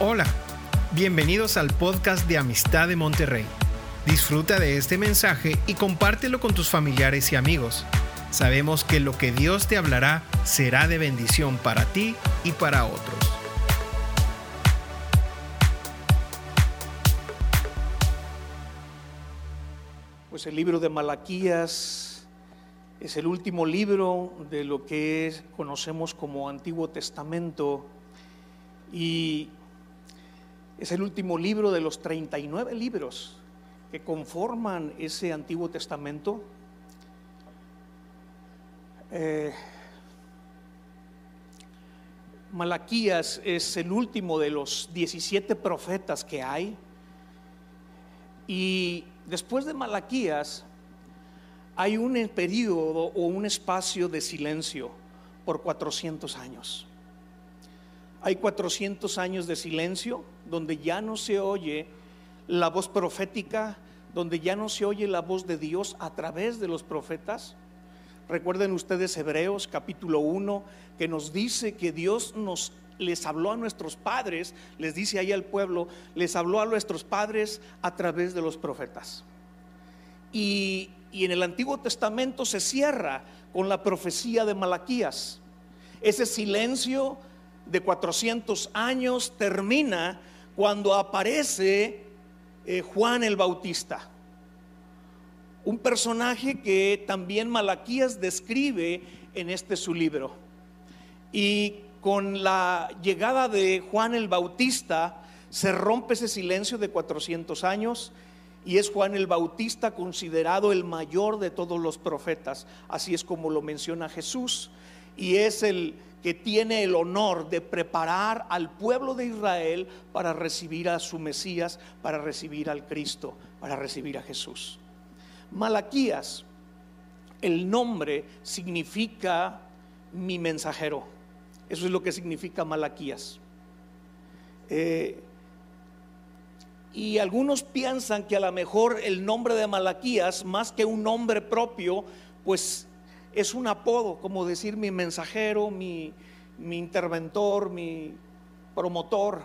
Hola, bienvenidos al podcast de Amistad de Monterrey. Disfruta de este mensaje y compártelo con tus familiares y amigos. Sabemos que lo que Dios te hablará será de bendición para ti y para otros. Pues el libro de Malaquías es el último libro de lo que conocemos como Antiguo Testamento y es el último libro de los 39 libros que conforman ese Antiguo Testamento. Eh, Malaquías es el último de los 17 profetas que hay. Y después de Malaquías hay un periodo o un espacio de silencio por 400 años. Hay 400 años de silencio donde ya no se oye la voz profética, donde ya no se oye la voz de Dios a través de los profetas. Recuerden ustedes Hebreos capítulo 1 que nos dice que Dios nos les habló a nuestros padres, les dice ahí al pueblo, les habló a nuestros padres a través de los profetas. Y, y en el Antiguo Testamento se cierra con la profecía de Malaquías. Ese silencio de 400 años termina cuando aparece eh, Juan el Bautista. Un personaje que también Malaquías describe en este su libro. Y con la llegada de Juan el Bautista se rompe ese silencio de 400 años y es Juan el Bautista considerado el mayor de todos los profetas. Así es como lo menciona Jesús. Y es el, que tiene el honor de preparar al pueblo de Israel para recibir a su Mesías, para recibir al Cristo, para recibir a Jesús. Malaquías, el nombre significa mi mensajero. Eso es lo que significa Malaquías. Eh, y algunos piensan que a lo mejor el nombre de Malaquías, más que un nombre propio, pues es un apodo, como decir mi mensajero, mi, interventor, mi promotor.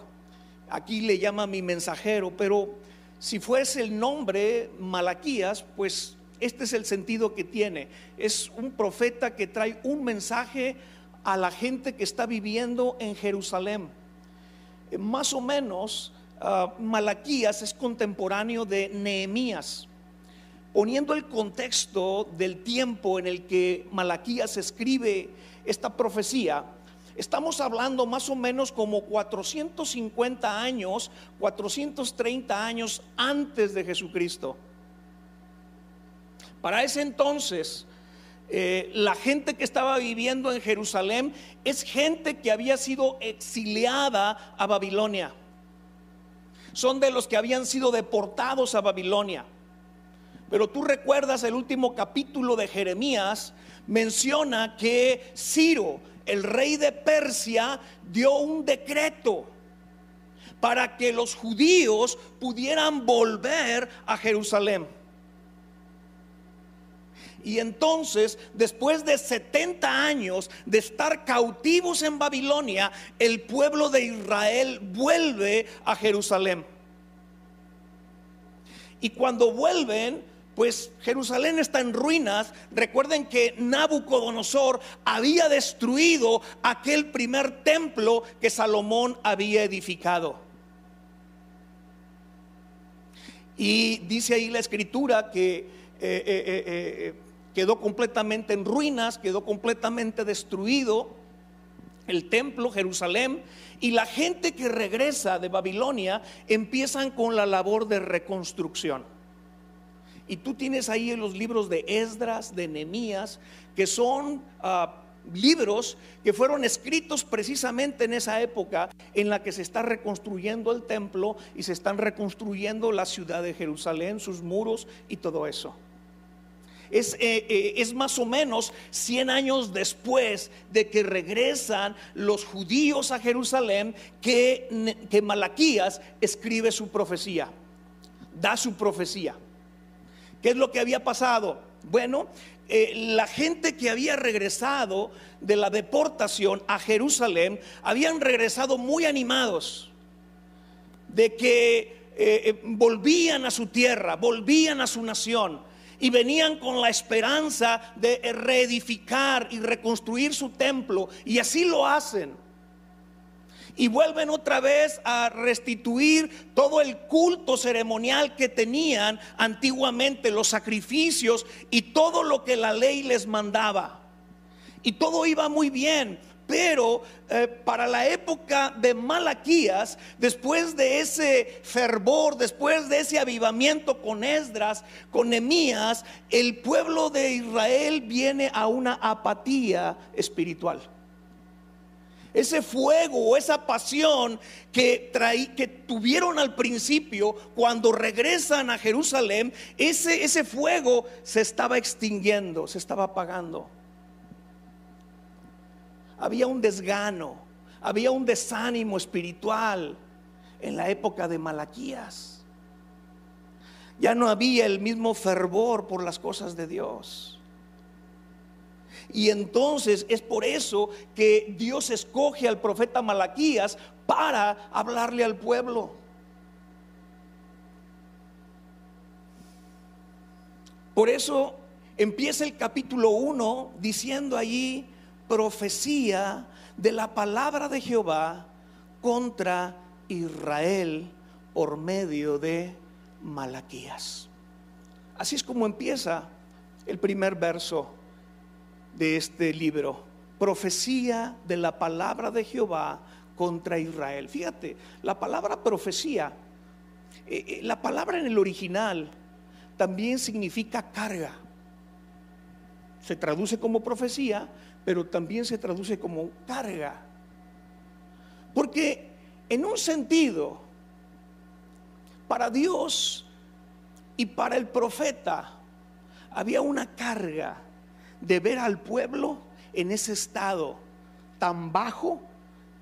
Aquí le llama mi mensajero, pero si fuese el nombre Malaquías, pues este es el sentido que tiene. Es un profeta que trae un mensaje a la gente que está viviendo en Jerusalén. Eh, más o menos, ah, Malaquías es contemporáneo de Nehemías poniendo el contexto del tiempo en el que Malaquías escribe esta profecía, estamos hablando más o menos como 450 años, 430 años antes de Jesucristo. Para ese entonces, eh, la gente que estaba viviendo en Jerusalén es gente que había sido exiliada a Babilonia. Son de los que habían sido deportados a Babilonia. Pero tú recuerdas el último capítulo de Jeremías, menciona que Ciro, el rey de Persia, dio un decreto para que los judíos pudieran volver a Jerusalén. Y entonces, después de 70 años de estar cautivos en Babilonia, el pueblo de Israel vuelve a Jerusalén. Y cuando vuelven, pues Jerusalén está en ruinas. Recuerden que Nabucodonosor había destruido aquel primer templo que Salomón había edificado. Y dice ahí la escritura que eh, eh, eh, quedó completamente en ruinas, quedó completamente destruido el templo, Jerusalén, y la gente que regresa de Babilonia empiezan con la labor de reconstrucción. Y tú tienes ahí los libros de Esdras, de Nehemías, que son ah, libros que fueron escritos precisamente en esa época en la que se está reconstruyendo el templo y se están reconstruyendo la ciudad de Jerusalén, sus muros y todo eso. Es, eh, eh, es, más o menos 100 años después de que regresan los judíos a Jerusalén que, que Malaquías escribe su profecía, da su profecía. ¿Qué es lo que había pasado? Bueno, eh, la gente que había regresado de la deportación a Jerusalén habían regresado muy animados. de que eh, eh, volvían a su tierra, volvían a su nación y venían con la esperanza de reedificar y reconstruir su templo y así lo hacen y vuelven otra vez a restituir todo el culto ceremonial que tenían antiguamente, los sacrificios y todo lo que la ley les mandaba. Y todo iba muy bien, pero eh, para la época de Malaquías, después de ese fervor, después de ese avivamiento con Esdras, con Nemías, el pueblo de Israel viene a una apatía espiritual ese fuego o esa pasión que, que tuvieron al principio cuando regresan a Jerusalén, ese, ese fuego se estaba extinguiendo, se estaba apagando. Había un desgano, había un desánimo espiritual en la época de Malaquías. Ya no había el mismo fervor por las cosas de Dios. Y entonces es por eso que Dios escoge al profeta Malaquías para hablarle al pueblo. Por eso empieza el capítulo 1 diciendo allí profecía de la palabra de Jehová contra Israel por medio de Malaquías. Así es como empieza el primer verso de este libro, profecía de la palabra de Jehová contra Israel. Fíjate, la palabra profecía, eh, eh, la palabra en el original también significa carga. Se traduce como profecía, pero también se traduce como carga. Porque en un sentido, para Dios y para el profeta había una carga de ver al pueblo en ese estado tan bajo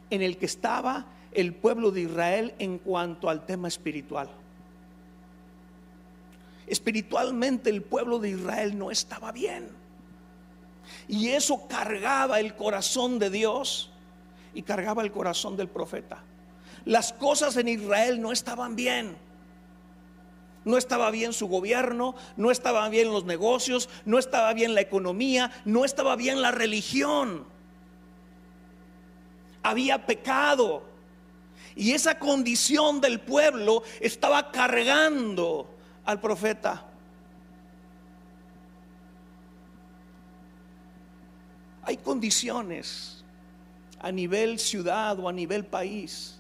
en el que estaba el pueblo de Israel en cuanto al tema espiritual. Espiritualmente el pueblo de Israel no estaba bien. Y eso cargaba el corazón de Dios y cargaba el corazón del profeta. Las cosas en Israel no estaban bien. No estaba bien su gobierno, no estaba bien los negocios, no estaba bien la economía, no estaba bien la religión. Había pecado. Y esa condición del pueblo estaba cargando al profeta. Hay condiciones a nivel ciudad o a nivel país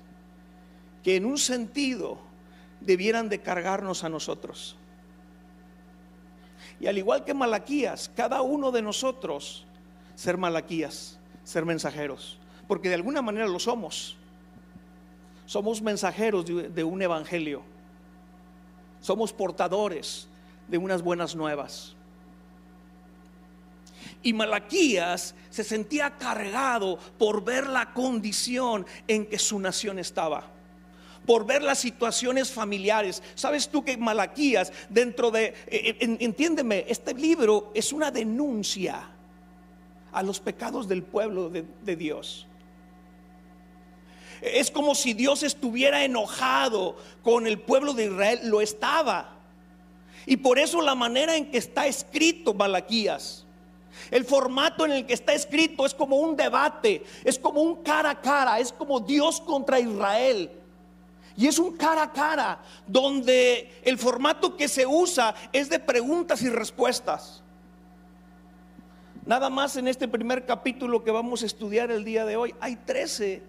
que en un sentido debieran de cargarnos a nosotros. Y al igual que Malaquías, cada uno de nosotros ser Malaquías, ser mensajeros, porque de alguna manera lo somos. Somos mensajeros de, un evangelio. Somos portadores de unas buenas nuevas. Y Malaquías se sentía cargado por ver la condición en que su nación estaba por ver las situaciones familiares. ¿Sabes tú que Malaquías, dentro de, eh, eh, entiéndeme, este libro es una denuncia a los pecados del pueblo de, de Dios? Es como si Dios estuviera enojado con el pueblo de Israel, lo estaba. Y por eso la manera en que está escrito Malaquías, el formato en el que está escrito es como un debate, es como un cara a cara, es como Dios contra Israel. Y es un cara a cara donde el formato que se usa es de preguntas y respuestas. Nada más en este primer capítulo que vamos a estudiar el día de hoy hay 13,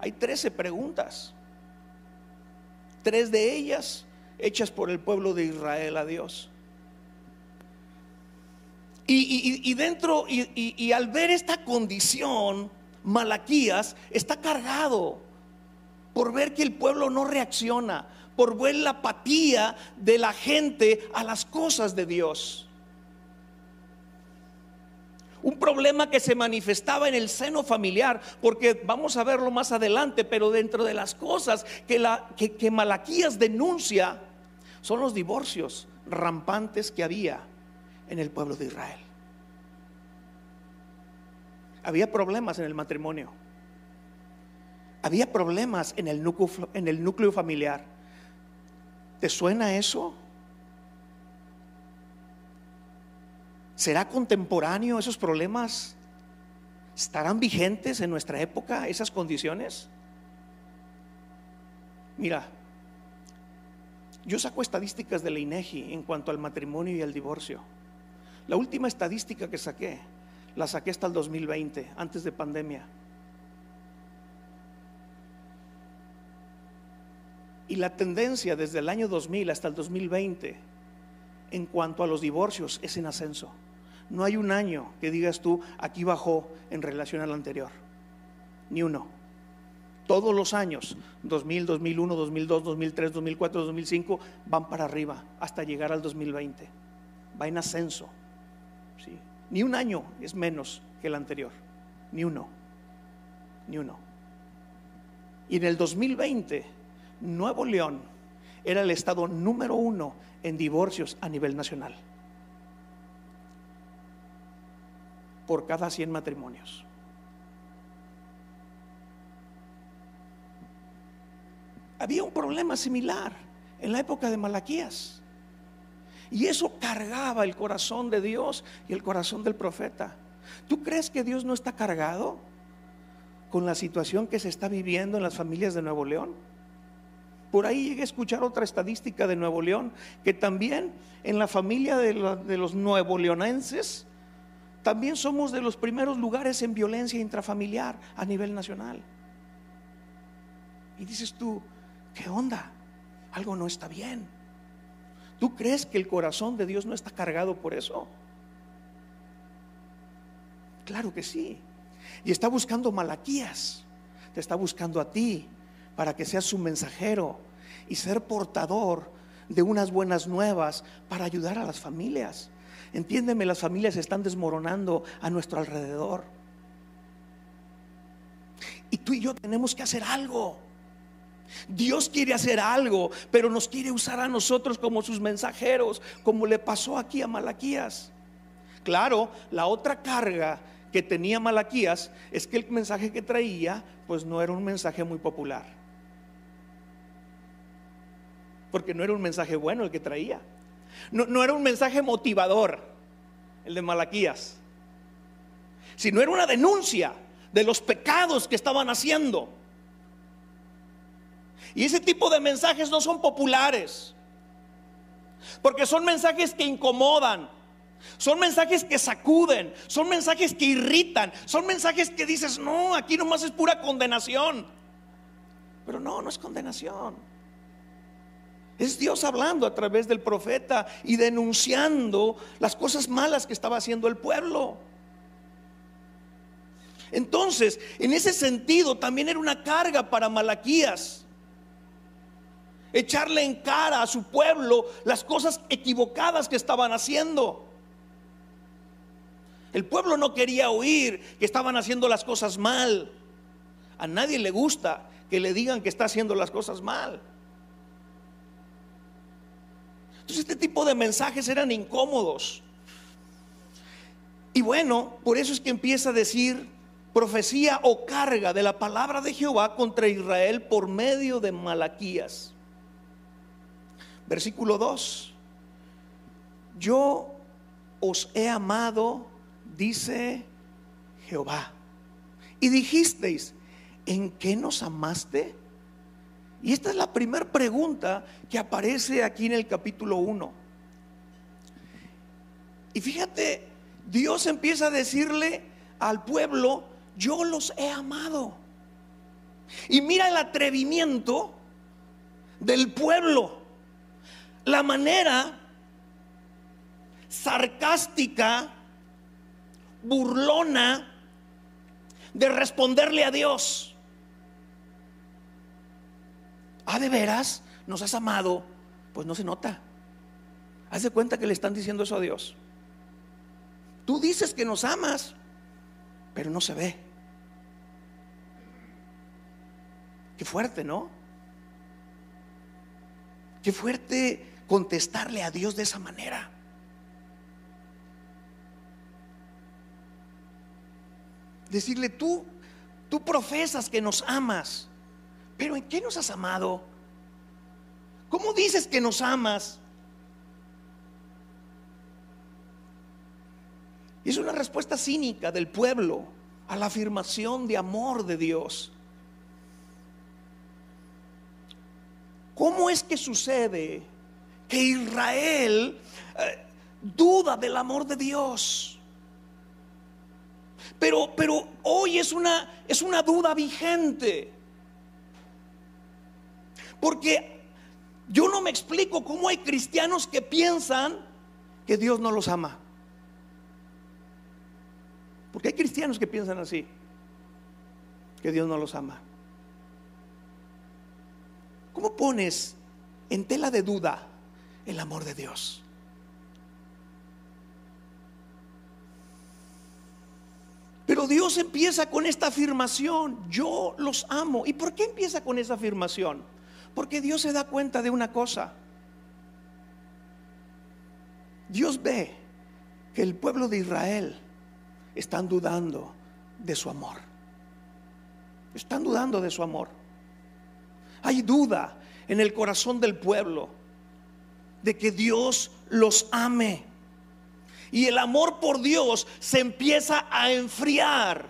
hay 13 preguntas. Tres de ellas hechas por el pueblo de Israel a Dios. Y, dentro, y al ver esta condición, Malaquías está cargado por ver que el pueblo no reacciona, por ver la apatía de la gente a las cosas de Dios. Un problema que se manifestaba en el seno familiar, porque vamos a verlo más adelante, pero dentro de las cosas que, la, que Malaquías denuncia son los divorcios rampantes que había en el pueblo de Israel. Había problemas en el matrimonio había problemas en el núcleo, familiar. ¿Te suena eso? ¿Será contemporáneo esos problemas? ¿Estarán vigentes en nuestra época esas condiciones? Mira, yo saco estadísticas de la INEGI en cuanto al matrimonio y el divorcio. La última estadística que saqué, la saqué hasta el 2020, antes de pandemia. Y la tendencia desde el año 2000 hasta el 2020 en cuanto a los divorcios es en ascenso. No hay un año que digas tú, aquí bajó en relación al anterior. Ni uno. Todos los años, 2000, 2001, 2002, 2003, 2004, 2005, van para arriba hasta llegar al 2020. Va en ascenso. ¿sí? Ni un año es menos que el anterior. Ni uno. Ni uno. Y en el 2020, Nuevo León era el estado número uno en divorcios a nivel nacional. Por cada 100 matrimonios. había un problema similar en la época de Malaquías. Y eso cargaba el corazón de Dios y el corazón del profeta. ¿Tú crees que Dios no está cargado con la situación que se está viviendo en las familias de Nuevo León? Por ahí llegué a escuchar otra estadística de Nuevo León, que también en la familia de, de los nuevo leonenses, también somos de los primeros lugares en violencia intrafamiliar a nivel nacional. Y dices tú, ¿qué onda? Algo no está bien. ¿Tú crees que el corazón de Dios no está cargado por eso? Claro que sí. Y está buscando Malaquías. Te está buscando a ti para que seas su mensajero y ser portador de unas buenas nuevas para ayudar a las familias. Entiéndeme, las familias se están desmoronando a nuestro alrededor. Y tú y yo tenemos que hacer algo. Dios quiere hacer algo, pero nos quiere usar a nosotros como sus mensajeros, como le pasó aquí a Malaquías. Claro, la otra carga que tenía Malaquías es que el mensaje que traía, pues no era un mensaje muy popular. Porque no era un mensaje bueno el que traía. No, no era un mensaje motivador, el de Malaquías. Sino era una denuncia de los pecados que estaban haciendo. Y ese tipo de mensajes no son populares. Porque son mensajes que incomodan. Son mensajes que sacuden. Son mensajes que irritan. Son mensajes que dices, no, aquí nomás es pura condenación. Pero no, no es condenación. Es Dios hablando a través del profeta y denunciando las cosas malas que estaba haciendo el pueblo. Entonces, en ese sentido, también era una carga para Malaquías echarle en cara a su pueblo las cosas equivocadas que estaban haciendo. El pueblo no quería oír que estaban haciendo las cosas mal. A nadie le gusta que le digan que está haciendo las cosas mal. Entonces este tipo de mensajes eran incómodos. Y bueno, por eso es que empieza a decir profecía o carga de la palabra de Jehová contra Israel por medio de Malaquías. Versículo 2. Yo os he amado, dice Jehová. Y dijisteis, ¿en qué nos amaste? Y esta es la primera pregunta que aparece aquí en el capítulo 1. Y fíjate, Dios empieza a decirle al pueblo, yo los he amado. Y mira el atrevimiento del pueblo la manera sarcástica, burlona de responderle a Dios. ¿Ah, de veras? ¿Nos has amado? Pues no se nota. Haz de cuenta que le están diciendo eso a Dios. Tú dices que nos amas, pero no se ve. Qué fuerte, ¿no? Qué fuerte contestarle a Dios de esa manera. Decirle, tú, tú profesas que nos amas, pero ¿en qué nos has amado? ¿Cómo dices que nos amas? Es una respuesta cínica del pueblo a la afirmación de amor de Dios. ¿Cómo es que sucede que Israel eh, duda del amor de Dios? Pero, pero hoy es una, es una duda vigente. Porque yo no me explico cómo hay cristianos que piensan que Dios no los ama. Porque hay cristianos que piensan así, que Dios no los ama. ¿Cómo pones en tela de duda el amor de Dios? Pero Dios empieza con esta afirmación, yo los amo. ¿Y por qué empieza con esa afirmación? Porque Dios se da cuenta de una cosa. Dios ve que el pueblo de Israel están dudando de su amor. Están dudando de su amor. Hay duda en el corazón del pueblo de que Dios los ame. Y el amor por Dios se empieza a enfriar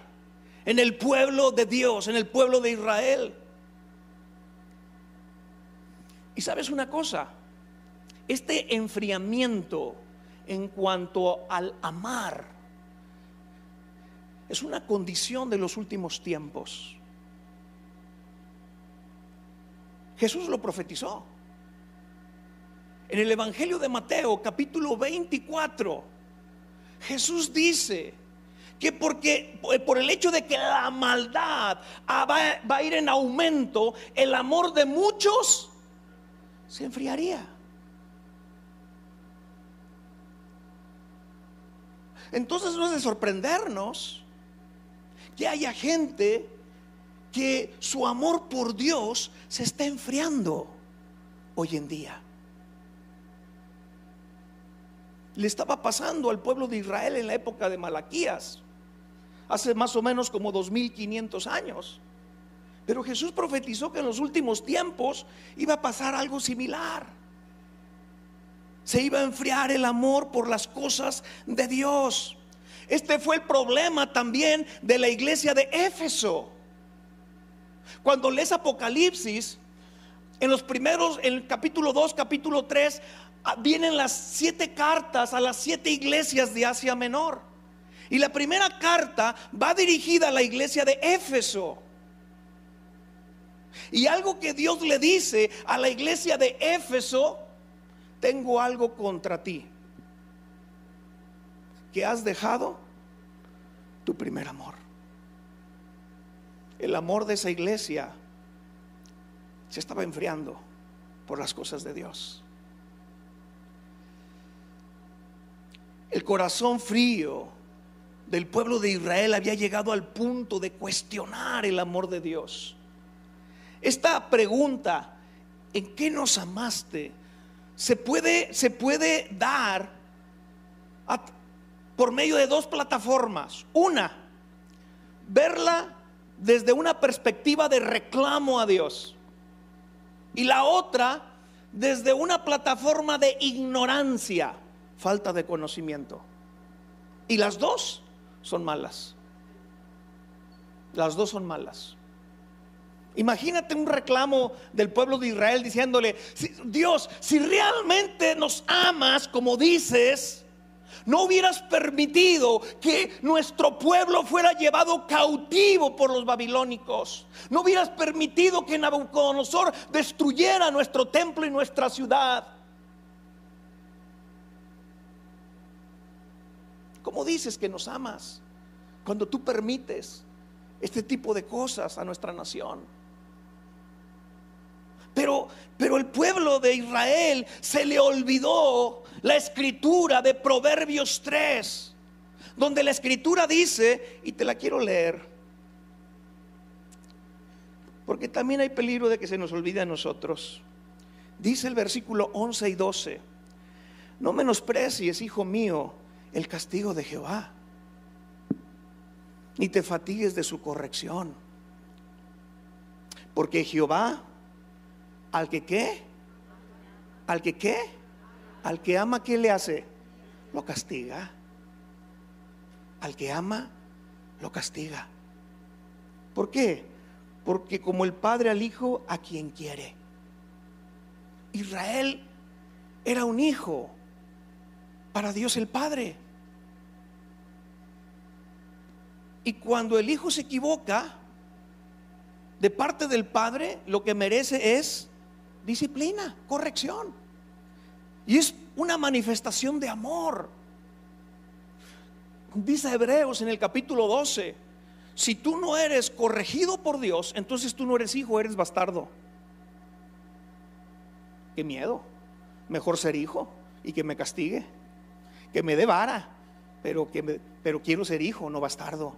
en el pueblo de Dios, en el pueblo de Israel. Y sabes una cosa, este enfriamiento en cuanto al amar es una condición de los últimos tiempos. Jesús lo profetizó. En el Evangelio de Mateo, capítulo 24, Jesús dice que porque eh, por el hecho de que la maldad va, va a ir en aumento, el amor de muchos se enfriaría. Entonces no es de sorprendernos que haya gente que su amor por Dios se está enfriando hoy en día. Le estaba pasando al pueblo de Israel en la época de Malaquías, hace más o menos como 2500 años. Pero Jesús profetizó que en los últimos tiempos iba a pasar algo similar. Se iba a enfriar el amor por las cosas de Dios. Este fue el problema también de la iglesia de Éfeso. Cuando lees Apocalipsis, en los primeros, en el capítulo 2, capítulo 3, ah, vienen las siete cartas a las siete iglesias de Asia Menor. Y la primera carta va dirigida a la iglesia de Éfeso. Y algo que Dios le dice a la iglesia de Éfeso, tengo algo contra ti que has dejado tu primer amor. El amor de esa iglesia se estaba enfriando por las cosas de Dios. El corazón frío del pueblo de Israel había llegado al punto de cuestionar el amor de Dios. Esta pregunta, ¿en qué nos amaste? Se puede, se puede dar por medio de dos plataformas. Una, verla desde una perspectiva de reclamo a Dios. Y la otra, desde una plataforma de ignorancia, falta de conocimiento. Y las dos son malas. Las dos son malas. Imagínate un reclamo del pueblo de Israel diciéndole, Dios, si realmente nos amas como dices, no hubieras permitido que nuestro pueblo fuera llevado cautivo por los babilónicos. No hubieras permitido que Nabucodonosor destruyera nuestro templo y nuestra ciudad. ¿Cómo dices que nos amas cuando tú permites este tipo de cosas a nuestra nación? Pero, pero el pueblo de Israel se le olvidó la escritura de Proverbios 3, donde la escritura dice, y te la quiero leer, porque también hay peligro de que se nos olvide a nosotros. Dice el versículo 11 y 12, no menosprecies, hijo mío, el castigo de Jehová, ni te fatigues de su corrección Porque Jehová, al que qué, al que qué, al que ama, ¿qué le hace? Lo castiga. Al que ama, lo castiga. ¿Por qué? Porque como el padre al hijo, a quien quiere. Israel era un hijo para Dios el Padre. Y cuando el hijo se equivoca, de parte del Padre, lo que merece es disciplina, corrección. Y es una manifestación de amor. Dice Hebreos en el capítulo 12, si tú no eres corregido por Dios, entonces tú no eres hijo, eres bastardo. Qué miedo. Mejor ser hijo y que me castigue, que me dé vara, pero, que pero quiero ser hijo, no bastardo.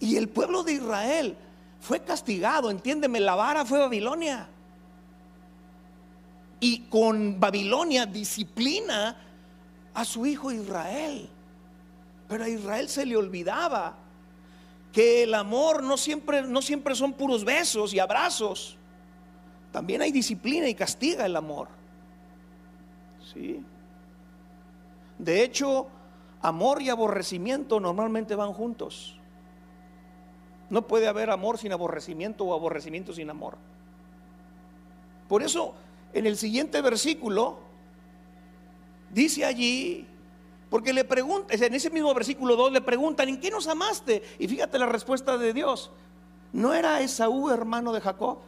Y el pueblo de Israel fue castigado, entiéndeme, la vara fue Babilonia. Y con Babilonia disciplina a su hijo Israel. Pero a Israel se le olvidaba que el amor no siempre, no siempre son puros besos y abrazos. También hay disciplina y castiga el amor. ¿Sí? De hecho, amor y aborrecimiento normalmente van juntos. No puede haber amor sin aborrecimiento o aborrecimiento sin amor. Por eso, en el siguiente versículo, dice allí, porque le preguntan, en ese mismo versículo 2 le preguntan, ¿en qué nos amaste? Y fíjate la respuesta de Dios. ¿No era Esaú hermano de Jacob?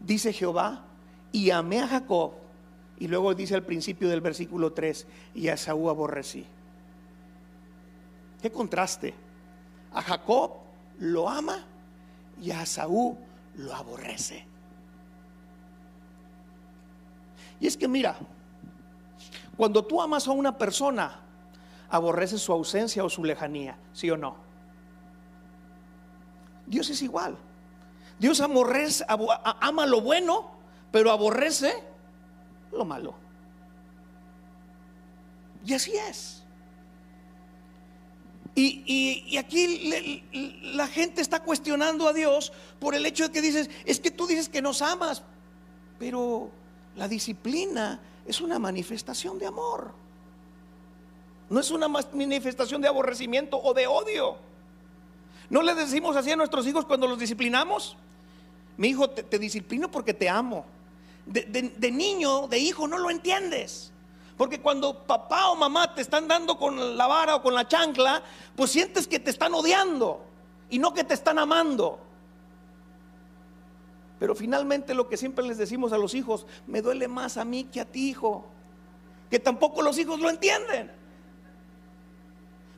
Dice Jehová, y amé a Jacob. Y luego dice al principio del versículo 3, y a Esaú aborrecí. ¿Qué contraste? A Jacob lo ama y a Saúl lo aborrece. Y es que mira, cuando tú amas a una persona, aborreces su ausencia o su lejanía, ¿sí o no? Dios es igual. Dios aborrece, ama lo bueno, pero aborrece lo malo. Y así es. Y, aquí la gente está cuestionando a Dios por el hecho de que dices, es que tú dices que nos amas, pero la disciplina es una manifestación de amor. No es una manifestación de aborrecimiento o de odio. ¿No le decimos así a nuestros hijos cuando los disciplinamos? Mi hijo, te, disciplino porque te amo. de niño, de hijo, no lo entiendes. Porque cuando papá o mamá te están dando con la vara o con la chancla, pues sientes que te están odiando y no que te están amando. Pero finalmente lo que siempre les decimos a los hijos, me duele más a mí que a ti, hijo. Que tampoco los hijos lo entienden.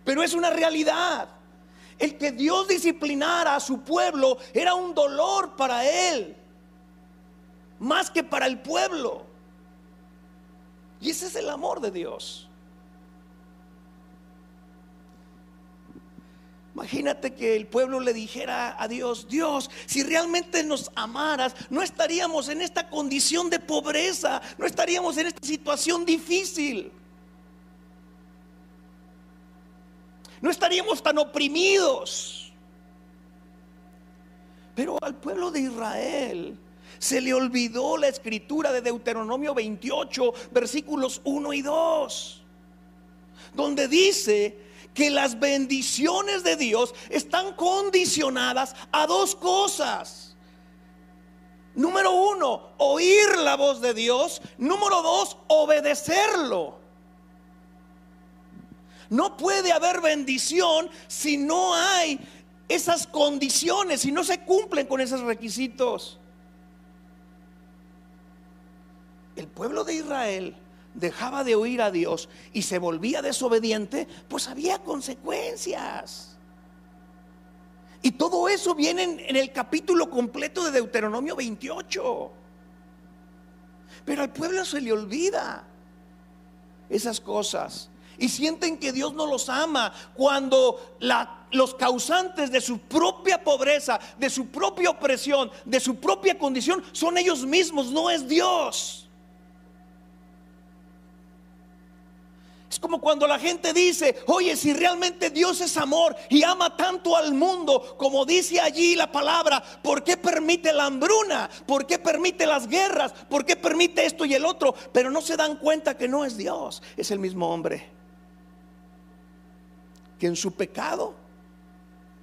Pero es una realidad. El que Dios disciplinara a su pueblo era un dolor para él, más que para el pueblo. Y ese es el amor de Dios. Imagínate que el pueblo le dijera a Dios, Dios, si realmente nos amaras, no estaríamos en esta condición de pobreza, no estaríamos en esta situación difícil. No estaríamos tan oprimidos. Pero al pueblo de Israel se le olvidó la escritura de Deuteronomio 28, versículos 1 y 2, donde dice que las bendiciones de Dios están condicionadas a dos cosas. Número uno, oír la voz de Dios. Número dos, obedecerlo. No puede haber bendición si no hay esas condiciones, si no se cumplen con esos requisitos. el pueblo de Israel dejaba de oír a Dios y se volvía desobediente, pues había consecuencias. Y todo eso viene en, el capítulo completo de Deuteronomio 28. Pero al pueblo se le olvida esas cosas. Y sienten que Dios no los ama cuando los causantes de su propia pobreza, de su propia opresión, de su propia condición, son ellos mismos, no es Dios. Como cuando la gente dice, oye, si realmente Dios es amor y ama tanto al mundo, como dice allí la palabra, ¿por qué permite la hambruna? ¿Por qué permite las guerras? ¿Por qué permite esto y el otro? Pero no se dan cuenta que no es Dios, es el mismo hombre. Que en su pecado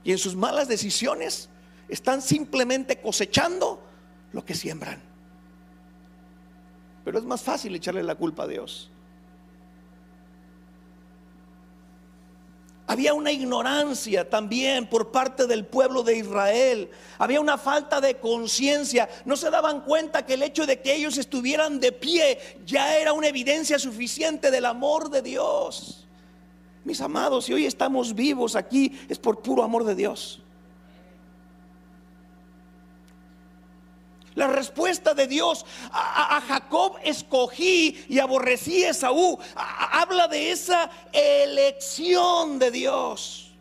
y en sus malas decisiones están simplemente cosechando lo que siembran. Pero es más fácil echarle la culpa a Dios. Había una ignorancia también por parte del pueblo de Israel. Había una falta de conciencia. No se daban cuenta que el hecho de que ellos estuvieran de pie ya era una evidencia suficiente del amor de Dios. Mis amados, si hoy estamos vivos aquí es por puro amor de Dios. La respuesta de Dios a, Jacob escogí y aborrecí a Esaú. habla de esa elección de Dios.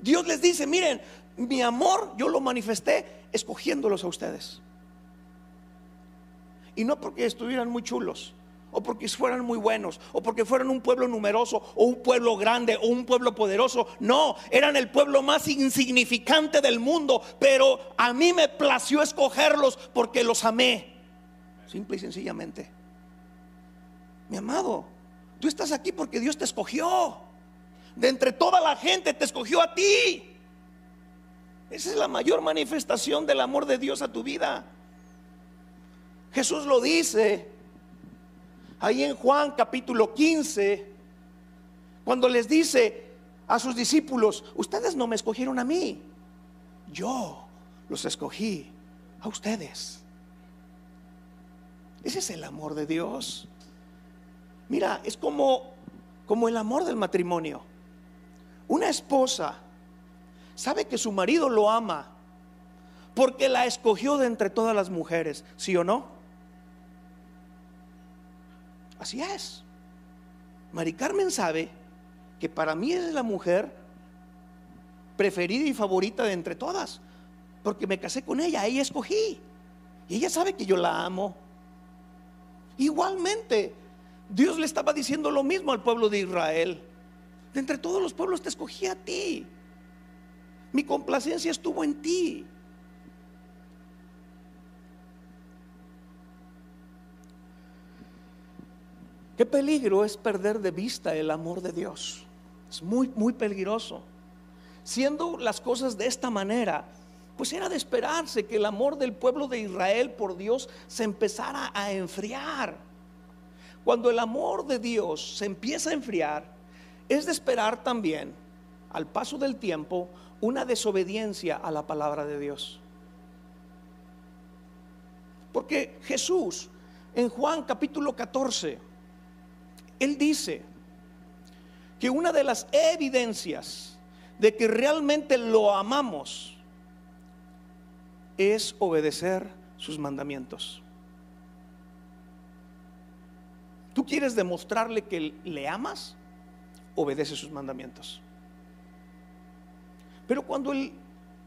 Dios les dice, miren, mi amor yo lo manifesté escogiéndolos a ustedes. Y no porque estuvieran muy chulos o porque fueran muy buenos, o porque fueran un pueblo numeroso, o un pueblo grande, o un pueblo poderoso. No, eran el pueblo más insignificante del mundo, pero a mí me plació escogerlos porque los amé. Simple y sencillamente. Mi amado, tú estás aquí porque Dios te escogió. De entre toda la gente te escogió a ti. Esa es la mayor manifestación del amor de Dios a tu vida. Jesús lo dice ahí en Juan capítulo 15, cuando les dice a sus discípulos, ustedes no me escogieron a mí, yo los escogí a ustedes. Ese es el amor de Dios. Mira, es como, como el amor del matrimonio. Una esposa sabe que su marido lo ama porque la escogió de entre todas las mujeres, ¿sí o no? Así es. Mari Carmen sabe que para mí es la mujer preferida y favorita de entre todas, porque me casé con ella, ella escogí. Y ella sabe que yo la amo. Igualmente, Dios le estaba diciendo lo mismo al pueblo de Israel. De entre todos los pueblos te escogí a ti. Mi complacencia estuvo en ti. Qué peligro es perder de vista el amor de Dios. Es muy, muy peligroso. Siendo las cosas de esta manera, pues era de esperarse que el amor del pueblo de Israel por Dios se empezara a enfriar. Cuando el amor de Dios se empieza a enfriar, es de esperar también, al paso del tiempo, una desobediencia a la palabra de Dios. Porque Jesús, en Juan capítulo 14, él dice que una de las evidencias de que realmente lo amamos es obedecer sus mandamientos. ¿Tú quieres demostrarle que le amas? Obedece sus mandamientos. Pero cuando el,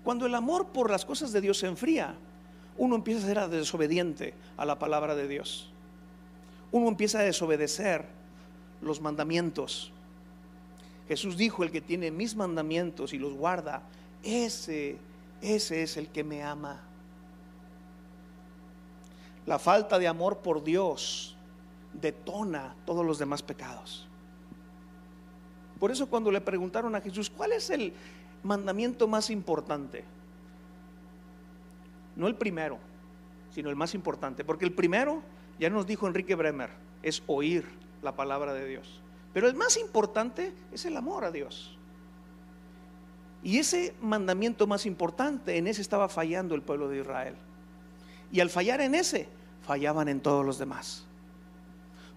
cuando el amor por las cosas de Dios se enfría, uno empieza a ser desobediente a la palabra de Dios. Uno empieza a desobedecer los mandamientos. Jesús dijo, el que tiene mis mandamientos y los guarda, ese, ese es el que me ama. La falta de amor por Dios detona todos los demás pecados. Por eso cuando le preguntaron a Jesús, ¿cuál es el mandamiento más importante? No el primero, sino el más importante. Porque el primero, ya nos dijo Enrique Bremer, es oír la palabra de Dios. Pero el más importante es el amor a Dios. Y ese mandamiento más importante, en ese estaba fallando el pueblo de Israel. Y al fallar en ese, fallaban en todos los demás.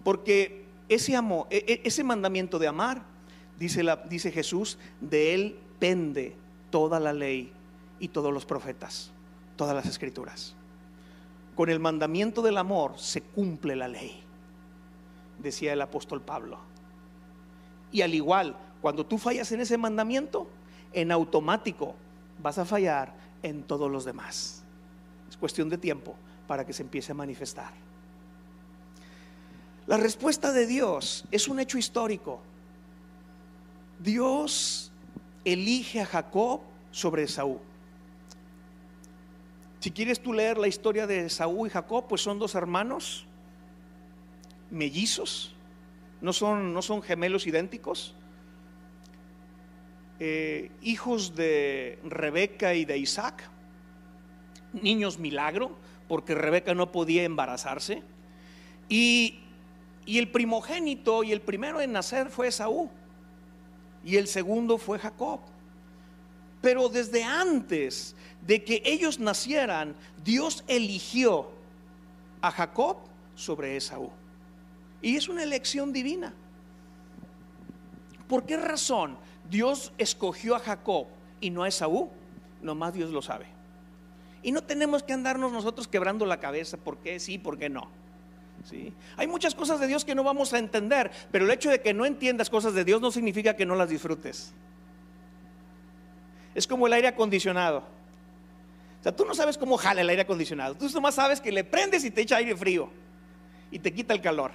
Porque ese amor, e, e, ese mandamiento de amar, dice, dice Jesús, de él pende toda la ley y todos los profetas, todas las escrituras. Con el mandamiento del amor se cumple la ley decía el apóstol Pablo. Y al igual, cuando tú fallas en ese mandamiento, en automático vas a fallar en todos los demás. Es cuestión de tiempo para que se empiece a manifestar. La respuesta de Dios es un hecho histórico. Dios elige a Jacob sobre Esaú. Si quieres tú leer la historia de Saúl y Jacob, pues son dos hermanos mellizos, no son, no son gemelos idénticos, eh, hijos de Rebeca y de Isaac, niños milagro, porque Rebeca no podía embarazarse, y, y el primogénito y el primero en nacer fue Saúl, y el segundo fue Jacob. Pero desde antes de que ellos nacieran, Dios eligió a Jacob sobre Esaú. Y es una elección divina. ¿Por qué razón Dios escogió a Jacob y no a Esaú? Nomás Dios lo sabe. Y no tenemos que andarnos nosotros quebrando la cabeza, ¿por qué sí, por qué no? ¿Sí? Hay muchas cosas de Dios que no vamos a entender, pero el hecho de que no entiendas cosas de Dios no significa que no las disfrutes. Es como el aire acondicionado. O sea, tú no sabes cómo jala el aire acondicionado. Tú nomás sabes que le prendes y te echa aire frío y te quita el calor.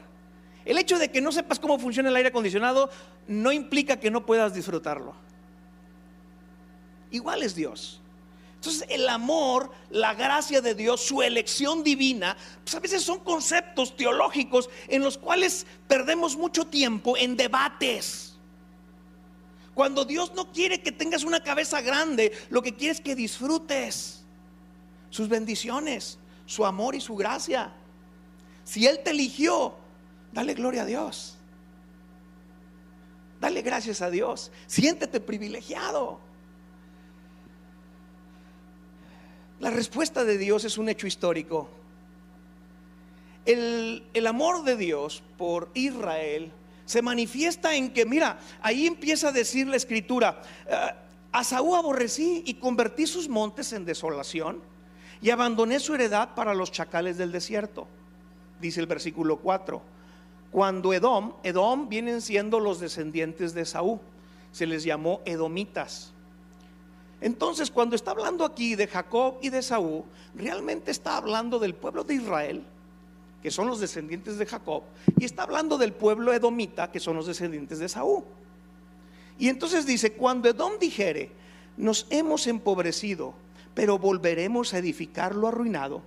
El hecho de que no sepas cómo funciona el aire acondicionado no implica que no puedas disfrutarlo. Igual es Dios. Entonces el amor, la gracia de Dios, su elección divina, pues a veces son conceptos teológicos en los cuales perdemos mucho tiempo en debates. Cuando Dios no quiere que tengas una cabeza grande, lo que quiere es que disfrutes sus bendiciones, su amor y su gracia. Si Él te eligió, Dale gloria a Dios. Dale gracias a Dios. Siéntete privilegiado. La respuesta de Dios es un hecho histórico. El, amor de Dios por Israel se manifiesta en que, mira, ahí empieza a decir la escritura, ah, a Saúl aborrecí y convertí sus montes en desolación y abandoné su heredad para los chacales del desierto, dice el versículo 4 cuando Edom, Edom vienen siendo los descendientes de Saúl, se les llamó edomitas. Entonces, cuando está hablando aquí de Jacob y de Saúl, realmente está hablando del pueblo de Israel, que son los descendientes de Jacob, y está hablando del pueblo edomita, que son los descendientes de Saúl. Y entonces dice, cuando Edom dijere, nos hemos empobrecido, pero volveremos a edificar lo arruinado,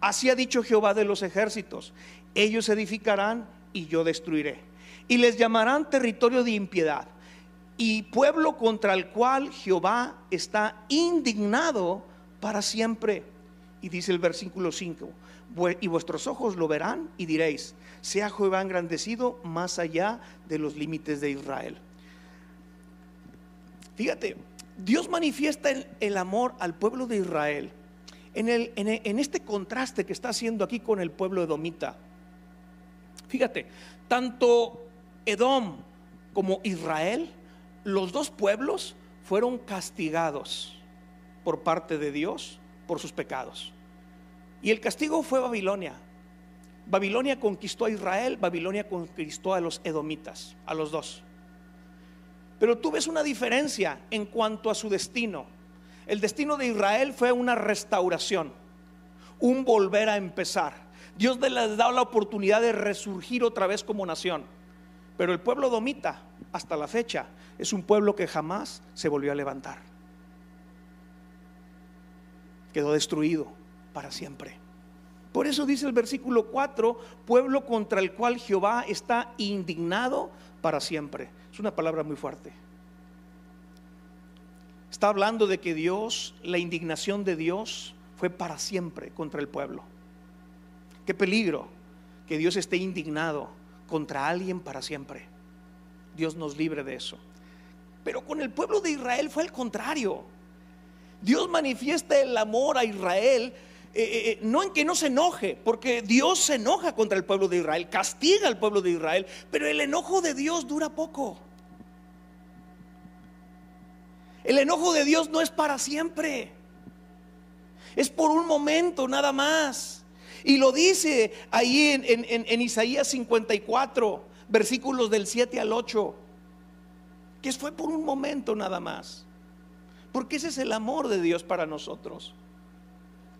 así ha dicho Jehová de los ejércitos, ellos edificarán y yo destruiré. Y les llamarán territorio de impiedad y pueblo contra el cual Jehová está indignado para siempre. Y dice el versículo 5, y vuestros ojos lo verán y diréis, sea Jehová engrandecido más allá de los límites de Israel. Fíjate, Dios manifiesta el, amor al pueblo de Israel en, el, en este contraste que está haciendo aquí con el pueblo edomita. Fíjate, tanto Edom como Israel, los dos pueblos fueron castigados por parte de Dios por sus pecados. Y el castigo fue Babilonia. Babilonia conquistó a Israel, Babilonia conquistó a los edomitas, a los dos. Pero tú ves una diferencia en cuanto a su destino. El destino de Israel fue una restauración, un volver a empezar. Dios les da la oportunidad de resurgir otra vez como nación. Pero el pueblo domita, hasta la fecha, es un pueblo que jamás se volvió a levantar. Quedó destruido para siempre. Por eso dice el versículo 4, pueblo contra el cual Jehová está indignado para siempre. Es una palabra muy fuerte. Está hablando de que Dios, la indignación de Dios fue para siempre contra el pueblo. Qué peligro que Dios esté indignado contra alguien para siempre. Dios nos libre de eso. Pero con el pueblo de Israel fue el contrario. Dios manifiesta el amor a Israel, eh, eh, eh, no en que no se enoje, porque Dios se enoja contra el pueblo de Israel, castiga al pueblo de Israel, pero el enojo de Dios dura poco. El enojo de Dios no es para siempre, es por un momento nada más. Y lo dice ahí en, Isaías 54, versículos del 7 al 8, que fue por un momento nada más. Porque ese es el amor de Dios para nosotros.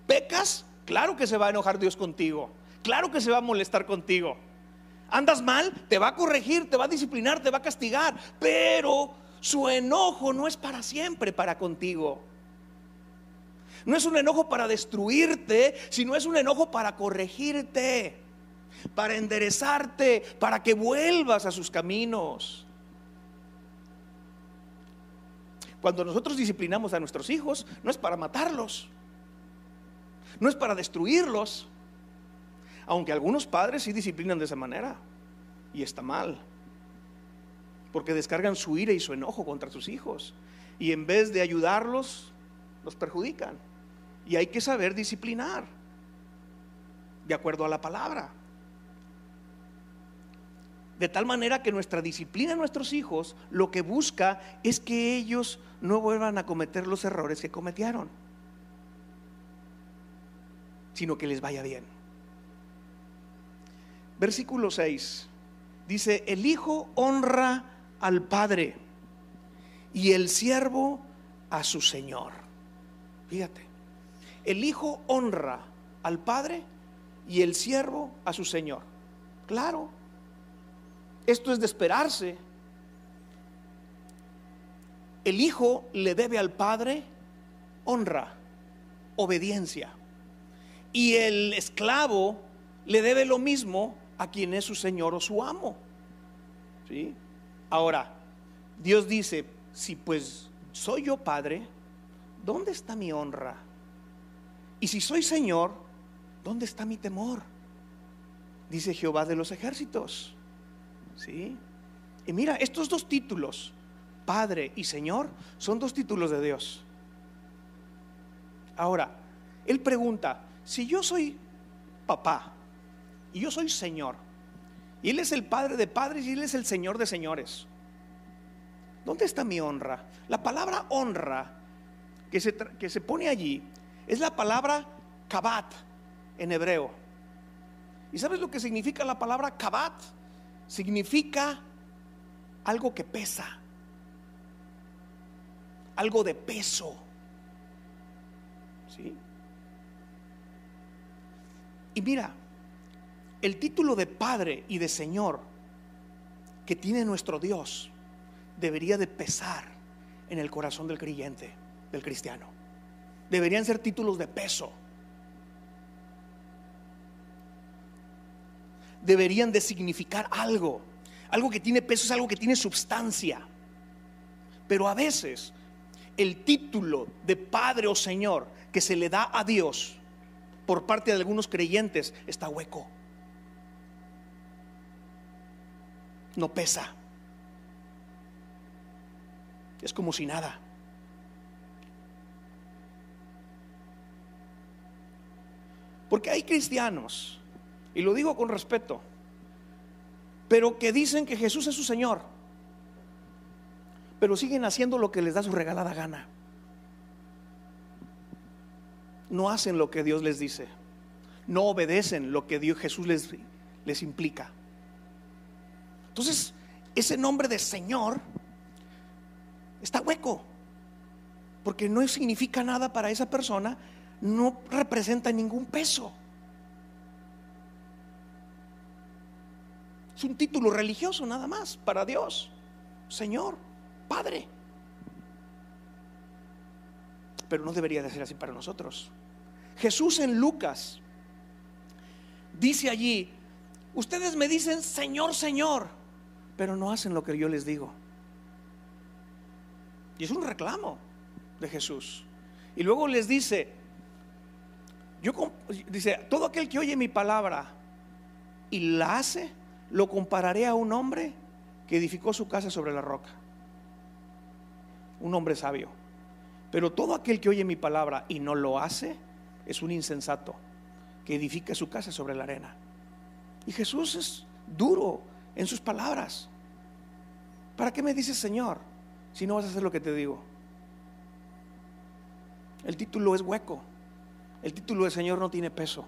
¿Pecas? Claro que se va a enojar Dios contigo. Claro que se va a molestar contigo. Andas mal, te va a corregir, te va a disciplinar, te va a castigar. Pero su enojo no es para siempre para contigo. No es un enojo para destruirte, sino es un enojo para corregirte, para enderezarte, para que vuelvas a sus caminos. Cuando nosotros disciplinamos a nuestros hijos, no es para matarlos, no es para destruirlos, aunque algunos padres sí disciplinan de esa manera, y está mal, porque descargan su ira y su enojo contra sus hijos, y en vez de ayudarlos, los perjudican. Y hay que saber disciplinar, de acuerdo a la palabra. De tal manera que nuestra disciplina a nuestros hijos lo que busca es que ellos no vuelvan a cometer los errores que cometieron, sino que les vaya bien. Versículo 6 dice, el Hijo honra al Padre y el siervo a su Señor. Fíjate, el Hijo honra al Padre y el siervo a su Señor. Claro, esto es de esperarse. El Hijo le debe al Padre honra, obediencia. Y el esclavo le debe lo mismo a quien es su Señor o su amo. ¿Sí? Ahora, Dios dice, si pues soy yo Padre, ¿dónde está mi honra? Y si soy Señor, ¿dónde está mi temor? Dice Jehová de los ejércitos. ¿Sí? Y mira, estos dos títulos, Padre y Señor, son dos títulos de Dios. Ahora, Él pregunta, si yo soy papá y yo soy Señor, y Él es el Padre de padres y Él es el Señor de señores, ¿dónde está mi honra? La palabra honra que se, que se pone allí es la palabra kabat en hebreo. ¿Y sabes lo que significa la palabra kabat? significa algo que pesa, algo de peso. ¿Sí? Y mira, el título de Padre y de Señor que tiene nuestro Dios debería de pesar en el corazón del creyente, del cristiano. Deberían ser títulos de peso. deberían de significar algo. Algo que tiene peso es algo que tiene sustancia. Pero a veces el título de Padre o Señor que se le da a Dios por parte de algunos creyentes está hueco. No pesa. Es como si nada. Porque hay cristianos y lo digo con respeto, pero que dicen que Jesús es su Señor, pero siguen haciendo lo que les da su regalada gana. No hacen lo que Dios les dice, no obedecen lo que Dios Jesús les, les implica. Entonces, ese nombre de Señor está hueco, porque no significa nada para esa persona, no representa ningún peso. Es un título religioso nada más para Dios. Señor, Padre. Pero no debería de ser así para nosotros. Jesús en Lucas dice allí, ustedes me dicen Señor, Señor, pero no hacen lo que yo les digo. Y es un reclamo de Jesús. Y luego les dice, yo dice, todo aquel que oye mi palabra y la hace, lo compararé a un hombre que edificó su casa sobre la roca. Un hombre sabio. Pero todo aquel que oye mi palabra y no lo hace es un insensato que edifica su casa sobre la arena. Y Jesús es duro en sus palabras. ¿Para qué me dices Señor si no vas a hacer lo que te digo? El título es hueco. El título de Señor no tiene peso.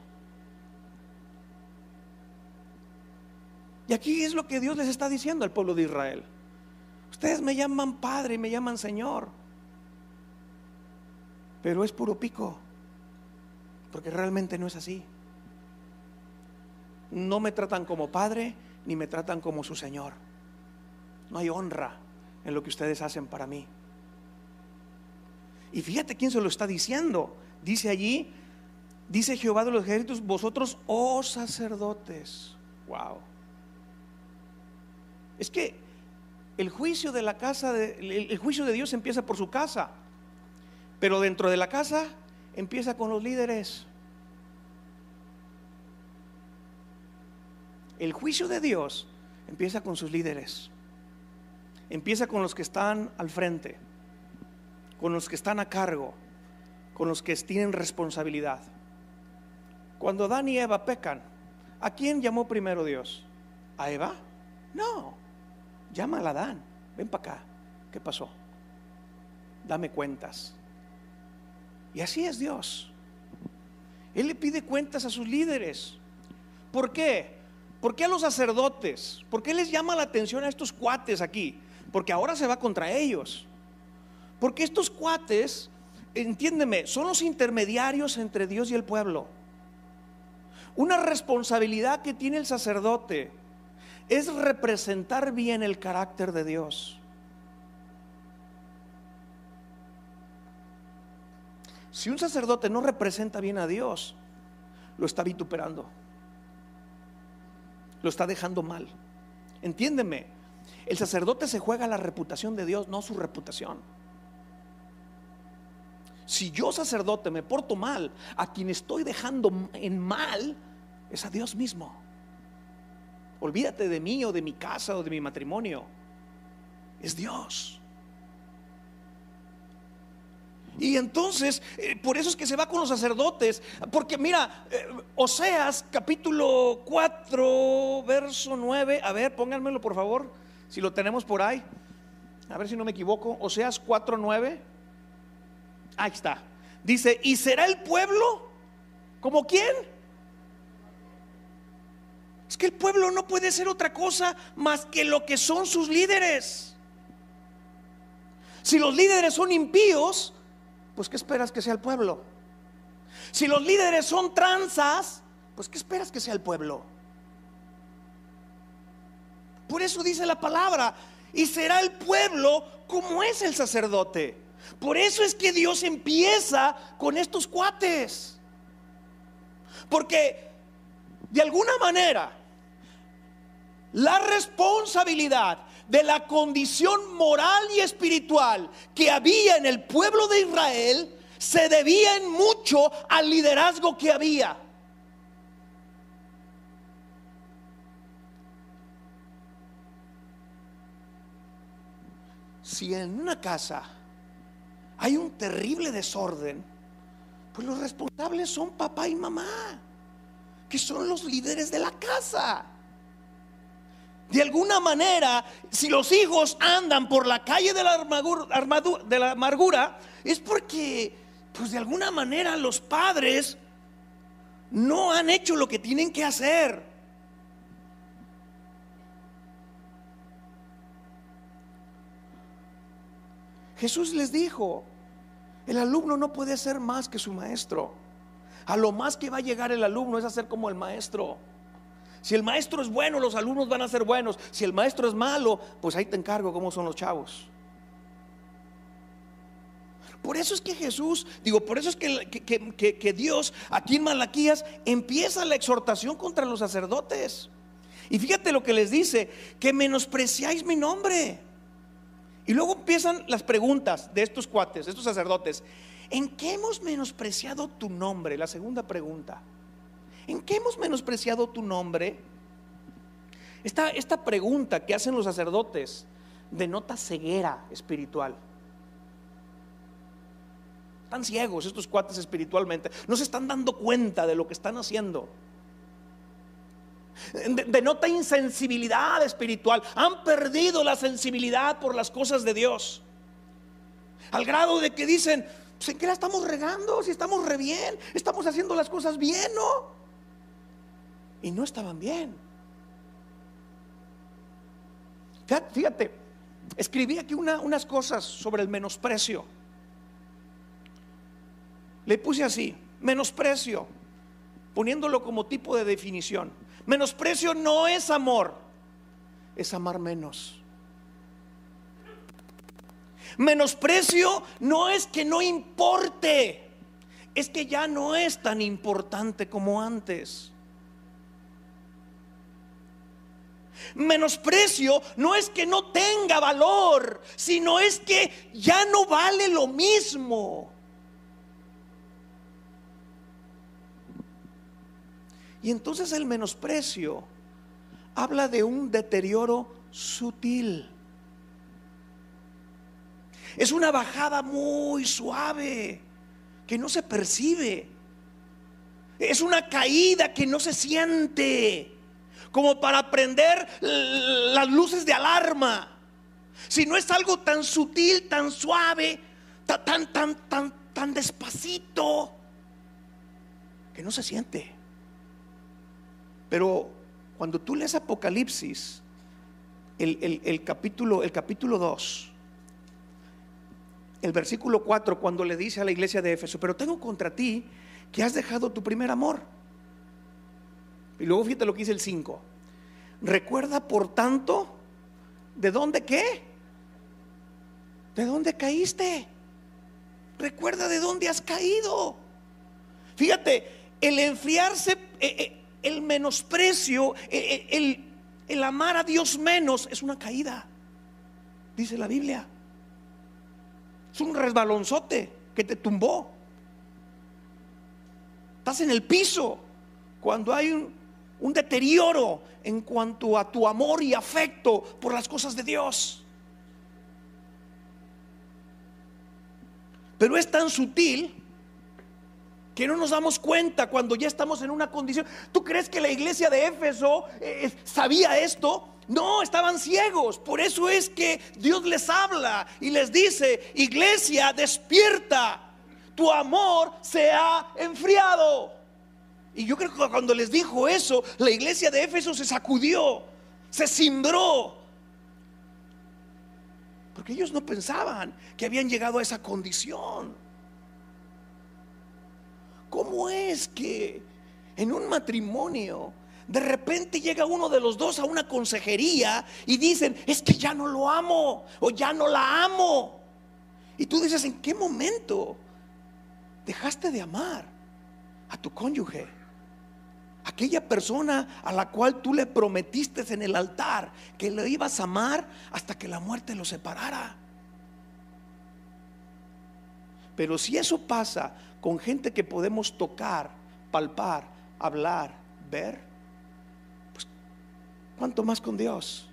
Y aquí es lo que Dios les está diciendo al pueblo de Israel. Ustedes me llaman Padre y me llaman Señor. Pero es puro pico. Porque realmente no es así. No me tratan como Padre ni me tratan como su Señor. No hay honra en lo que ustedes hacen para mí. Y fíjate quién se lo está diciendo. dice allí, dice Jehová de los ejércitos, vosotros, oh sacerdotes. Wow. Es que el juicio de la casa, el juicio de Dios empieza por su casa, pero dentro de la casa empieza con los líderes. El juicio de Dios empieza con sus líderes. Empieza con los que están al frente, con los que están a cargo, con los que tienen responsabilidad. Cuando Adán y Eva pecan, ¿a quién llamó primero Dios? ¿A Eva? No, llama a Adán. Ven para acá. ¿Qué pasó? Dame cuentas. Y así es Dios. Él le pide cuentas a sus líderes. ¿Por qué? ¿Por qué a los sacerdotes? ¿Por qué les llama la atención a estos cuates aquí? Porque ahora se va contra ellos. Porque estos cuates, entiéndeme, son los intermediarios entre Dios y el pueblo. Una responsabilidad que tiene el sacerdote es representar bien el carácter de Dios. Si un sacerdote no representa bien a Dios, lo está vituperando lo está dejando mal. Entiéndeme, el sacerdote se juega la reputación de Dios, no su reputación. Si yo sacerdote me porto mal, a quien estoy dejando en mal es a Dios mismo. Olvídate de mí o de mi casa o de mi matrimonio. Es Dios. Y entonces, eh, por eso es que se va con los sacerdotes. Porque mira, eh, Oseas capítulo 4, verso 9. A ver, pónganmelo por favor, si lo tenemos por ahí. A ver si no me equivoco. Oseas 4, 9. Ahí está. Dice, ¿y será el pueblo como quién? Es que el pueblo no puede ser otra cosa más que lo que son sus líderes. Si los líderes son impíos, pues ¿qué esperas que sea el pueblo? Si los líderes son tranzas, pues ¿qué esperas que sea el pueblo? Por eso dice la palabra, y será el pueblo como es el sacerdote. Por eso es que Dios empieza con estos cuates. Porque de alguna manera la responsabilidad de la condición moral y espiritual que había en el pueblo de Israel se debía en mucho al liderazgo que había. Si en una casa hay un terrible desorden, pues los responsables son papá y mamá, que son los líderes de la casa. De alguna manera, si los hijos andan por la calle de la, amargura, es porque, pues de alguna manera, los padres no han hecho lo que tienen que hacer. Jesús les dijo, el alumno no puede ser más que su maestro. A lo más que va a llegar el alumno es a ser como el maestro. Si el maestro es bueno, los alumnos van a ser buenos. Si el maestro es malo, pues ahí te encargo cómo son los chavos. Por eso es que Jesús, digo, por eso es que, que, Dios aquí en Malaquías empieza la exhortación contra los sacerdotes. Y fíjate lo que les dice, que menospreciáis mi nombre. Y luego empiezan las preguntas de estos cuates, de estos sacerdotes. ¿En qué hemos menospreciado tu nombre? La segunda pregunta. ¿En qué hemos menospreciado tu nombre? Esta, esta pregunta que hacen los sacerdotes denota ceguera espiritual. Están ciegos estos cuates espiritualmente. No se están dando cuenta de lo que están haciendo. Denota insensibilidad espiritual. Han perdido la sensibilidad por las cosas de Dios. Al grado de que dicen, pues, ¿en qué la estamos regando? Si estamos re bien, estamos haciendo las cosas bien, ¿no? y no estaban bien. Fíjate, escribí aquí unas cosas sobre el menosprecio. Le puse así, menosprecio, poniéndolo como tipo de definición. Menosprecio no es amor, es amar menos. Menosprecio no es que no importe, es que ya no es tan importante como antes. Menosprecio no es que no tenga valor, sino es que ya no vale lo mismo. Y entonces el menosprecio habla de un deterioro sutil. Es una bajada muy suave que no se percibe. Es una caída que no se siente como para prender las luces de alarma. Si no es algo tan sutil, tan suave, tan, tan, tan, tan despacito, que no se siente. Pero cuando tú lees Apocalipsis, el, capítulo, el capítulo 2, el versículo 4, cuando le dice a la iglesia de Éfeso, pero tengo contra ti que has dejado tu primer amor. Y luego fíjate lo que dice el 5. Recuerda, por tanto, ¿de dónde qué? ¿De dónde caíste? Recuerda de dónde has caído. Fíjate, el enfriarse, eh, eh, el menosprecio, eh, el, el amar a Dios menos es una caída, dice la Biblia. Es un resbalonzote que te tumbó. Estás en el piso cuando hay un deterioro en cuanto a tu amor y afecto por las cosas de Dios. Pero es tan sutil que no nos damos cuenta cuando ya estamos en una condición. ¿Tú crees que la iglesia de Éfeso eh, sabía esto? No, estaban ciegos. Por eso es que Dios les habla y les dice, iglesia, despierta. Tu amor se ha enfriado. Y yo creo que cuando les dijo eso, la iglesia de Éfeso se sacudió, se cimbró. Porque ellos no pensaban que habían llegado a esa condición. ¿Cómo es que en un matrimonio de repente llega uno de los dos a una consejería y dicen, es que ya no lo amo o ya no la amo? Y tú dices, ¿en qué momento dejaste de amar a tu cónyuge? Aquella persona a la cual tú le prometiste en el altar que le ibas a amar hasta que la muerte lo separara. Pero si eso pasa con gente que podemos tocar, palpar, hablar, ver, pues ¿cuánto más con Dios?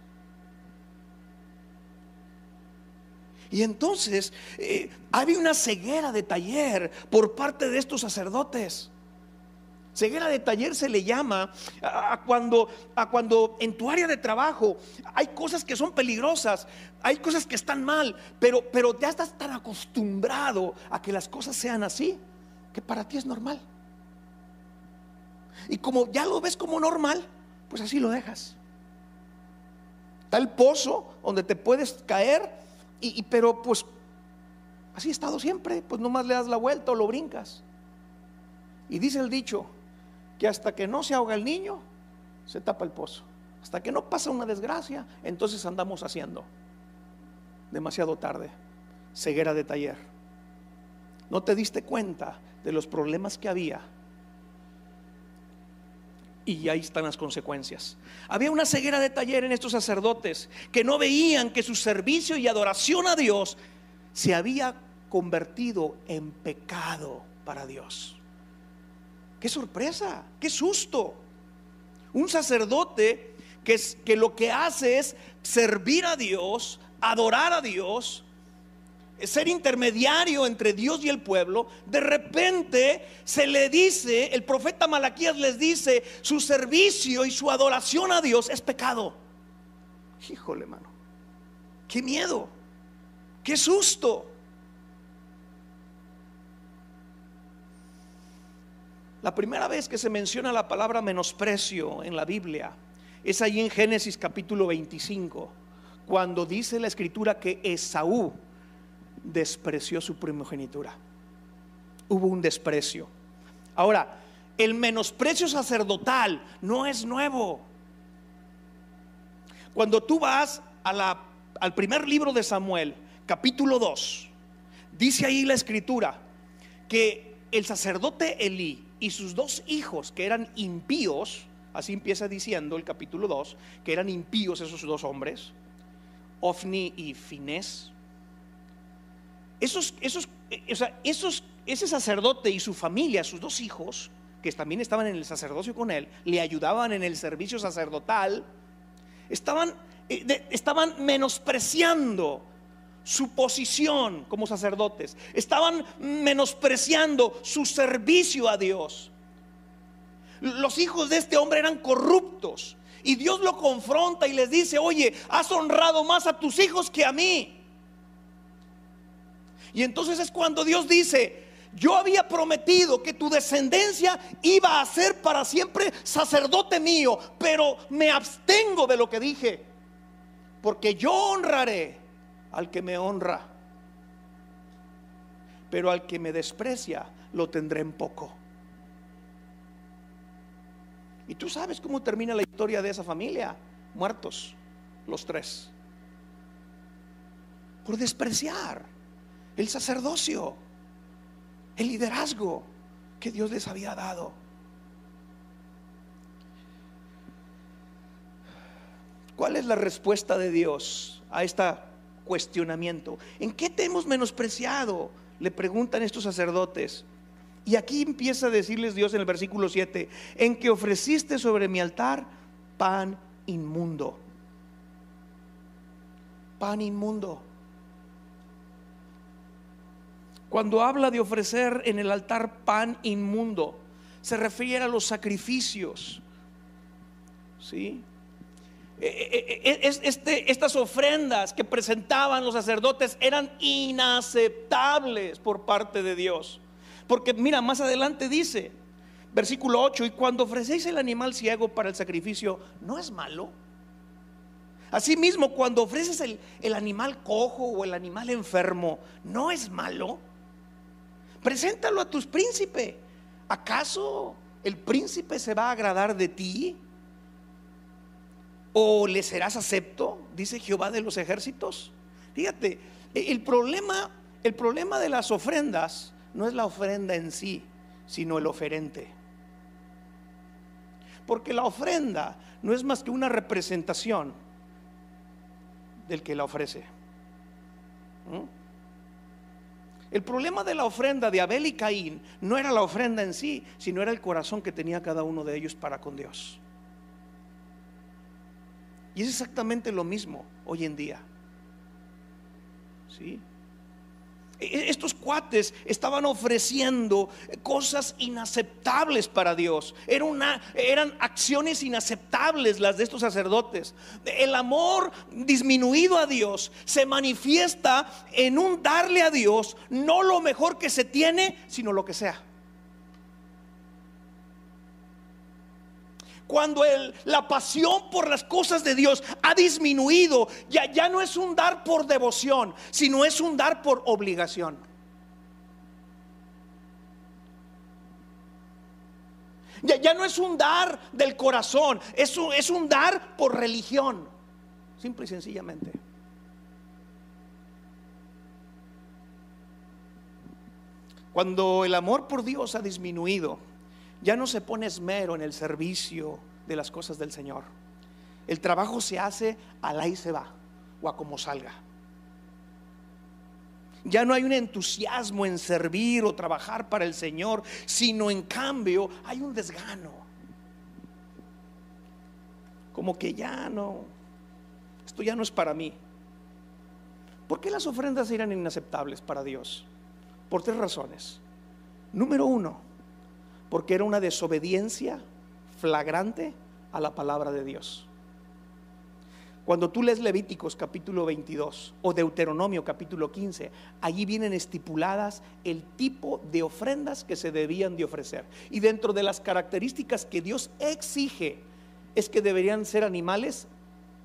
Y entonces eh, había una ceguera de taller por parte de estos sacerdotes. Ceguera de taller se le llama a cuando, a cuando en tu área de trabajo hay cosas que son peligrosas, hay cosas que están mal, pero, pero ya estás tan acostumbrado a que las cosas sean así, que para ti es normal. Y como ya lo ves como normal, pues así lo dejas. Está el pozo donde te puedes caer, y, pero pues así he estado siempre, pues nomás le das la vuelta o lo brincas. Y dice el dicho, que hasta que no se ahoga el niño, se tapa el pozo. Hasta que no pasa una desgracia, entonces andamos haciendo. Demasiado tarde. Ceguera de taller. No te diste cuenta de los problemas que había. Y ahí están las consecuencias. Había una ceguera de taller en estos sacerdotes que no veían que su servicio y adoración a Dios se había convertido en pecado para Dios. Qué sorpresa, qué susto. Un sacerdote que, es, que lo que hace es servir a Dios, adorar a Dios, ser intermediario entre Dios y el pueblo, de repente se le dice, el profeta Malaquías les dice, su servicio y su adoración a Dios es pecado. Híjole, mano, qué miedo, qué susto. La primera vez que se menciona la palabra menosprecio en la Biblia es ahí en Génesis capítulo 25, cuando dice la escritura que Esaú despreció su primogenitura. Hubo un desprecio. Ahora, el menosprecio sacerdotal no es nuevo. Cuando tú vas al primer libro de Samuel, capítulo 2, dice ahí la escritura que el sacerdote Elí y sus dos hijos, que eran impíos, así empieza diciendo el capítulo 2, que eran impíos esos dos hombres, Ofni y Finés, esos, esos, o sea, ese sacerdote y su familia, sus dos hijos, que también estaban en el sacerdocio con él, le ayudaban en el servicio sacerdotal, estaban, eh, estaban menospreciando su posición como sacerdotes, estaban menospreciando su servicio a Dios. Los hijos de este hombre eran corruptos y Dios lo confronta y les dice, oye, has honrado más a tus hijos que a mí. Y entonces es cuando Dios dice, yo había prometido que tu descendencia iba a ser para siempre sacerdote mío, pero me abstengo de lo que dije, porque yo honraré al que me honra, pero al que me desprecia lo tendré en poco. Y tú sabes cómo termina la historia de esa familia, muertos los tres, por despreciar el sacerdocio, el liderazgo que Dios les había dado. ¿Cuál es la respuesta de Dios a esta cuestionamiento. ¿En qué te hemos menospreciado? Le preguntan estos sacerdotes. Y aquí empieza a decirles Dios en el versículo 7, en que ofreciste sobre mi altar pan inmundo. Pan inmundo. Cuando habla de ofrecer en el altar pan inmundo, se refiere a los sacrificios. ¿Sí? Eh, eh, eh, este, estas ofrendas que presentaban los sacerdotes eran inaceptables por parte de Dios. Porque mira, más adelante dice, versículo 8, y cuando ofrecéis el animal ciego para el sacrificio, ¿no es malo? Asimismo, cuando ofreces el animal cojo o el animal enfermo, ¿no es malo? Preséntalo a tus príncipes. ¿Acaso el príncipe se va a agradar de ti? o le serás acepto, dice Jehová de los ejércitos. Fíjate, e, el problema, el problema de las ofrendas no es la ofrenda en sí, sino el oferente. Porque la ofrenda no es más que una representación del que la ofrece. El problema de la ofrenda de Abel y Caín no era la ofrenda en sí, sino era el corazón que tenía cada uno de ellos para con Dios. Y es exactamente lo mismo hoy en día. ¿Sí? E, e, estos cuates estaban ofreciendo cosas inaceptables para Dios. Eran acciones inaceptables las de estos sacerdotes. El amor disminuido a Dios se manifiesta en un darle a Dios no lo mejor que se tiene, sino lo que sea. Cuando la pasión por las cosas de Dios ha disminuido, ya, ya no es un dar por devoción, sino es un dar por obligación. Ya, ya, no es un dar del corazón, es un, es un dar por religión, simple y sencillamente. Cuando el amor por Dios ha disminuido, ya no se pone esmero en el servicio de las cosas del Señor. El trabajo se hace al ahí se va o a como salga. Ya no hay un entusiasmo en servir o trabajar para el Señor, sino en cambio hay un desgano. Como que ya no, esto ya no es para mí. ¿Por qué las ofrendas eran inaceptables para Dios? Por tres razones. Número uno, porque era una desobediencia flagrante a la palabra de Dios. Cuando tú lees Levíticos capítulo 22 o Deuteronomio capítulo 15, allí vienen estipuladas el tipo de ofrendas que se debían de ofrecer. Y dentro de las características que Dios exige es que deberían ser animales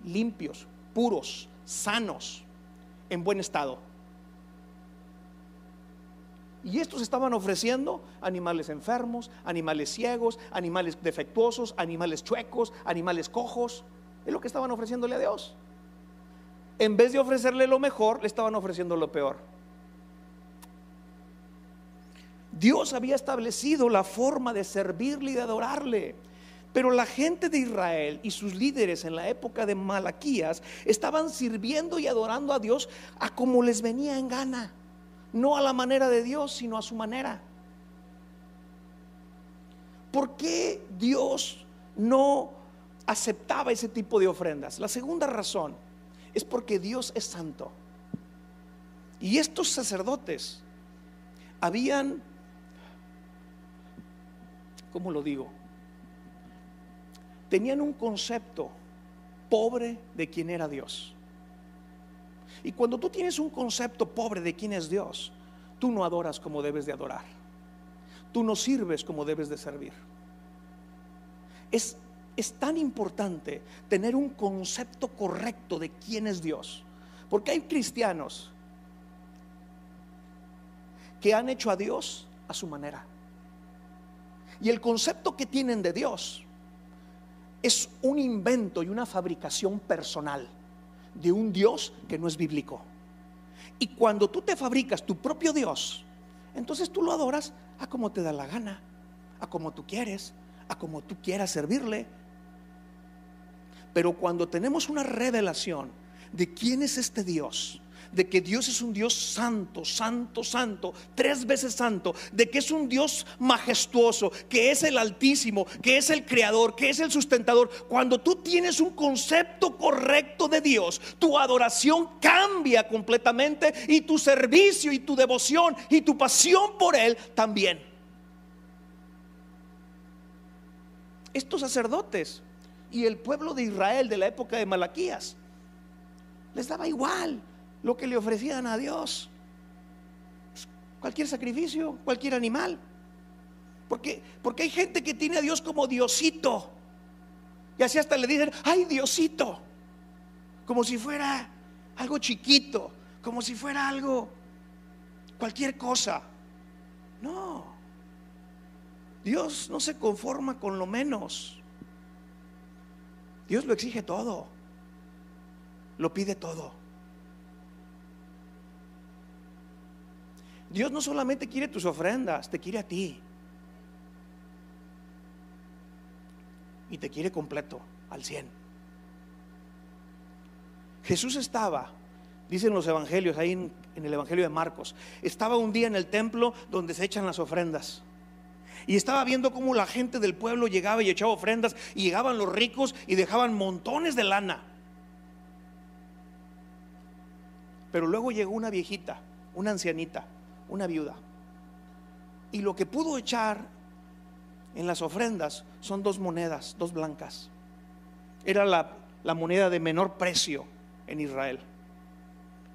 limpios, puros, sanos, en buen estado. Y estos estaban ofreciendo animales enfermos, animales ciegos, animales defectuosos, animales chuecos, animales cojos. Es lo que estaban ofreciéndole a Dios. En vez de ofrecerle lo mejor, le estaban ofreciendo lo peor. Dios había establecido la forma de servirle y de adorarle. Pero la gente de Israel y sus líderes en la época de Malaquías estaban sirviendo y adorando a Dios a como les venía en gana. No a la manera de Dios, sino a su manera. ¿Por qué Dios no aceptaba ese tipo de ofrendas? La segunda razón es porque Dios es santo. Y estos sacerdotes habían, ¿cómo lo digo? tenían un concepto pobre de quién era Dios. Y cuando tú tienes un concepto pobre de quién es Dios, tú no adoras como debes de adorar. Tú no sirves como debes de servir. Es, es tan importante tener un concepto correcto de quién es Dios. Porque hay cristianos que han hecho a Dios a su manera. Y el concepto que tienen de Dios es un invento y una fabricación personal de un Dios que no es bíblico. Y cuando tú te fabricas tu propio Dios, entonces tú lo adoras a como te da la gana, a como tú quieres, a como tú quieras servirle. Pero cuando tenemos una revelación de quién es este Dios, de que Dios es un Dios santo, santo, santo, tres veces santo, de que es un Dios majestuoso, que es el altísimo, que es el creador, que es el sustentador. Cuando tú tienes un concepto correcto de Dios, tu adoración cambia completamente y tu servicio y tu devoción y tu pasión por Él también. Estos sacerdotes y el pueblo de Israel de la época de Malaquías les daba igual lo que le ofrecían a Dios. Cualquier sacrificio, cualquier animal. Porque, porque hay gente que tiene a Dios como Diosito. Y así hasta le dicen, ay Diosito. Como si fuera algo chiquito, como si fuera algo, cualquier cosa. No. Dios no se conforma con lo menos. Dios lo exige todo. Lo pide todo. Dios no solamente quiere tus ofrendas, te quiere a ti. Y te quiere completo, al 100. Jesús estaba, dicen los evangelios, ahí en, el evangelio de Marcos, estaba un día en el templo donde se echan las ofrendas. Y estaba viendo cómo la gente del pueblo llegaba y echaba ofrendas y llegaban los ricos y dejaban montones de lana. Pero luego llegó una viejita, una ancianita, una viuda. Y lo que pudo echar en las ofrendas son dos monedas, dos blancas. Era la, la moneda de menor precio en Israel.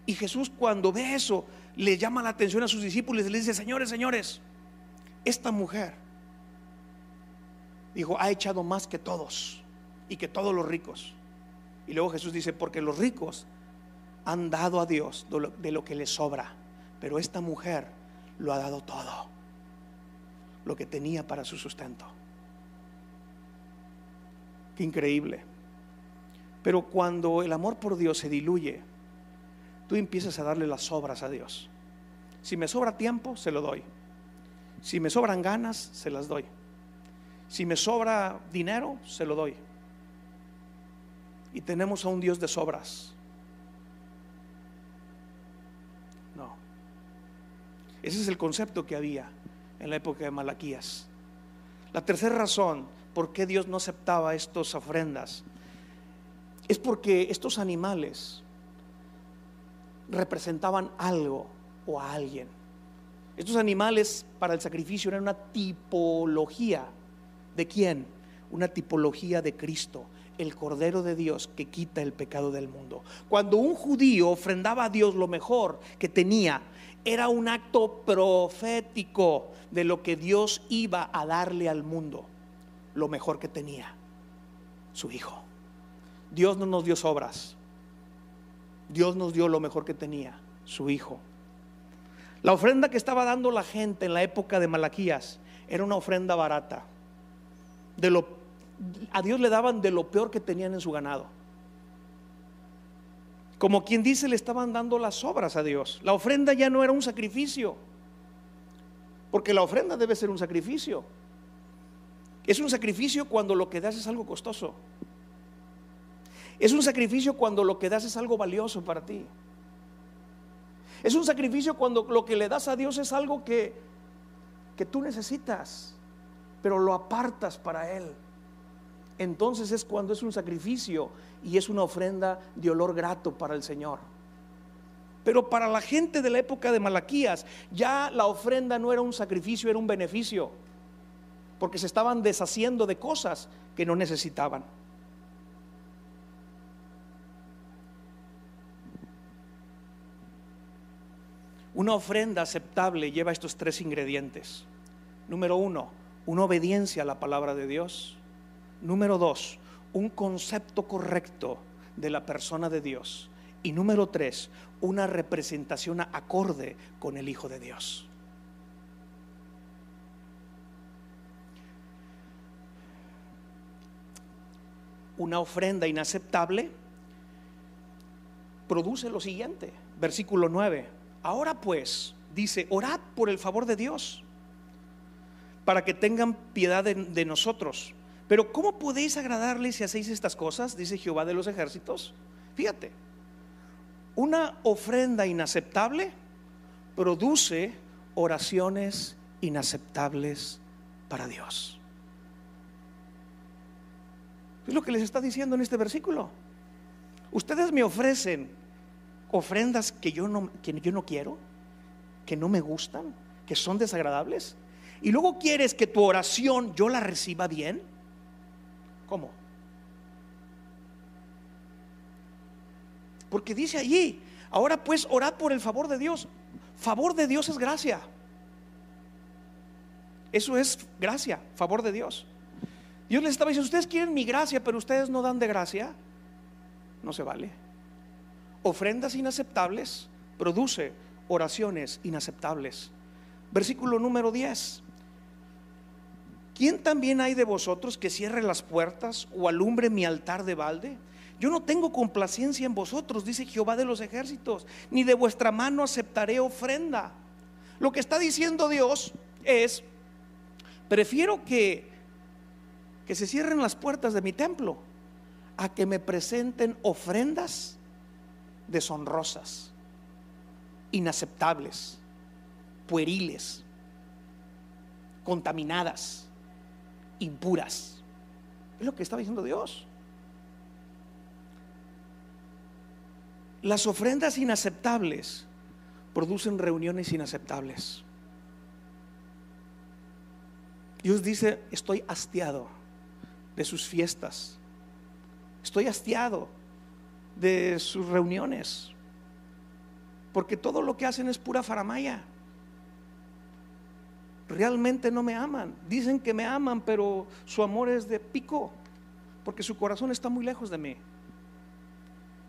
Y Jesús cuando ve eso, le llama la atención a sus discípulos y le dice, señores, señores, esta mujer, dijo, ha echado más que todos y que todos los ricos. Y luego Jesús dice, porque los ricos han dado a Dios de lo que les sobra. Pero esta mujer lo ha dado todo, lo que tenía para su sustento. Qué increíble. Pero cuando el amor por Dios se diluye, tú empiezas a darle las obras a Dios. Si me sobra tiempo, se lo doy. Si me sobran ganas, se las doy. Si me sobra dinero, se lo doy. Y tenemos a un Dios de sobras. Ese es el concepto que había en la época de Malaquías. La tercera razón por qué Dios no aceptaba estas ofrendas es porque estos animales representaban algo o a alguien. Estos animales para el sacrificio eran una tipología. ¿De quién? Una tipología de Cristo, el Cordero de Dios que quita el pecado del mundo. Cuando un judío ofrendaba a Dios lo mejor que tenía, era un acto profético de lo que Dios iba a darle al mundo, lo mejor que tenía, su Hijo. Dios no nos dio sobras, Dios nos dio lo mejor que tenía, su Hijo. La ofrenda que estaba dando la gente en la época de Malaquías era una ofrenda barata. A Dios le daban de lo peor que tenían en su ganado. Como quien dice, le estaban dando las obras a Dios. La ofrenda ya no era un sacrificio. Porque la ofrenda debe ser un sacrificio. Es un sacrificio cuando lo que das es algo costoso. Es un sacrificio cuando lo que das es algo valioso para ti. Es un sacrificio cuando lo que le das a Dios es algo que, que tú necesitas, pero lo apartas para Él. Entonces es cuando es un sacrificio y es una ofrenda de olor grato para el Señor. Pero para la gente de la época de Malaquías, ya la ofrenda no era un sacrificio, era un beneficio, porque se estaban deshaciendo de cosas que no necesitaban. Una ofrenda aceptable lleva estos tres ingredientes. Número uno, una obediencia a la palabra de Dios. Número dos, un concepto correcto de la persona de Dios. Y número tres, una representación acorde con el Hijo de Dios. Una ofrenda inaceptable produce lo siguiente, versículo 9 Ahora pues, dice, orad por el favor de Dios, para que tengan piedad de, nosotros. Pero ¿cómo podéis agradarle si hacéis estas cosas? Dice Jehová de los ejércitos. Fíjate, una ofrenda inaceptable produce oraciones inaceptables para Dios. Es lo que les está diciendo en este versículo. Ustedes me ofrecen ofrendas que yo no, que yo no quiero, que no me gustan, que son desagradables. Y luego quieres que tu oración yo la reciba bien. ¿Cómo? Porque dice allí, ahora pues orad por el favor de Dios. Favor de Dios es gracia. Eso es gracia, favor de Dios. Dios les estaba diciendo, ustedes quieren mi gracia, pero ustedes no dan de gracia. No se vale ofrendas inaceptables produce oraciones inaceptables. Versículo número 10. ¿Quién también hay de vosotros que cierre las puertas o alumbre mi altar de balde? Yo no tengo complacencia en vosotros, dice Jehová de los ejércitos, ni de vuestra mano aceptaré ofrenda. Lo que está diciendo Dios es, prefiero que, que se cierren las puertas de mi templo a que me presenten ofrendas deshonrosas, inaceptables, pueriles, contaminadas, impuras. Es lo que estaba diciendo Dios. Las ofrendas inaceptables producen reuniones inaceptables. Dios dice, estoy hastiado de sus fiestas. Estoy hastiado de sus reuniones. Porque todo lo que hacen es pura faramaya. Realmente no me aman. Dicen que me aman, pero su amor es de pico. Porque su corazón está muy lejos de mí.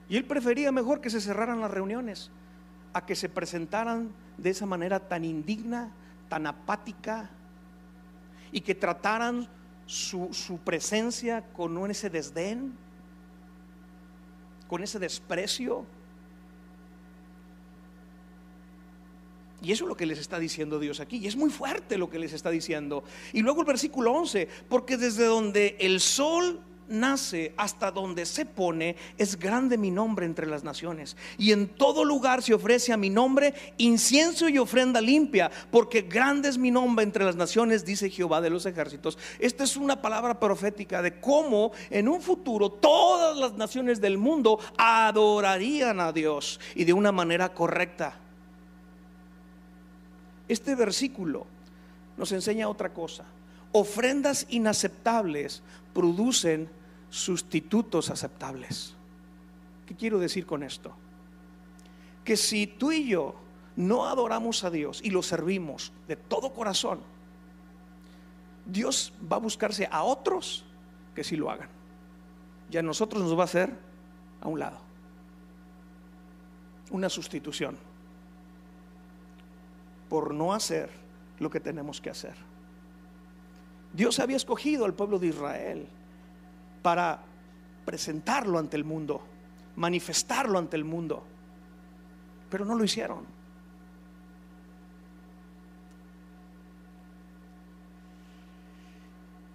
Y él prefería mejor que se cerraran las reuniones a que se presentaran de esa manera tan indigna, tan apática, y que trataran su, su presencia con ese desdén con ese desprecio. Y eso es lo que les está diciendo Dios aquí. Y es muy fuerte lo que les está diciendo. Y luego el versículo 11, porque desde donde el sol nace hasta donde se pone, es grande mi nombre entre las naciones. Y en todo lugar se ofrece a mi nombre incienso y ofrenda limpia, porque grande es mi nombre entre las naciones, dice Jehová de los ejércitos. Esta es una palabra profética de cómo en un futuro todas las naciones del mundo adorarían a Dios y de una manera correcta. Este versículo nos enseña otra cosa. Ofrendas inaceptables producen sustitutos aceptables. ¿Qué quiero decir con esto? Que si tú y yo no adoramos a Dios y lo servimos de todo corazón, Dios va a buscarse a otros que sí lo hagan. Y a nosotros nos va a hacer a un lado. Una sustitución por no hacer lo que tenemos que hacer. Dios había escogido al pueblo de Israel para presentarlo ante el mundo, manifestarlo ante el mundo, pero no lo hicieron.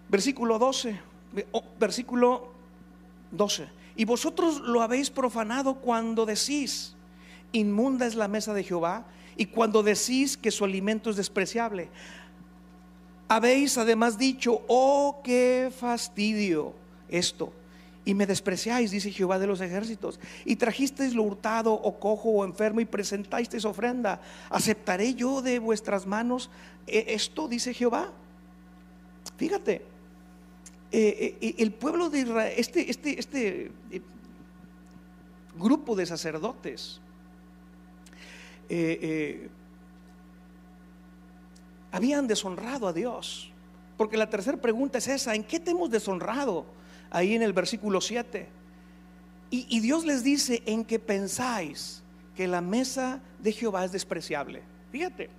Versículo 12, versículo 12. Y vosotros lo habéis profanado cuando decís, inmunda es la mesa de Jehová y cuando decís que su alimento es despreciable. Habéis además dicho, oh, qué fastidio esto. Y me despreciáis, dice Jehová de los ejércitos. Y trajisteis lo hurtado o cojo o enfermo y presentasteis ofrenda. ¿Aceptaré yo de vuestras manos eh, esto, dice Jehová? Fíjate, eh, eh, el pueblo de Israel, este, este, este grupo de sacerdotes, habían deshonrado a Dios. Porque la tercera pregunta es esa, ¿en qué te hemos deshonrado? Ahí en el versículo 7. Y, y Dios les dice, en que pensáis que la mesa de Jehová es despreciable. Fíjate,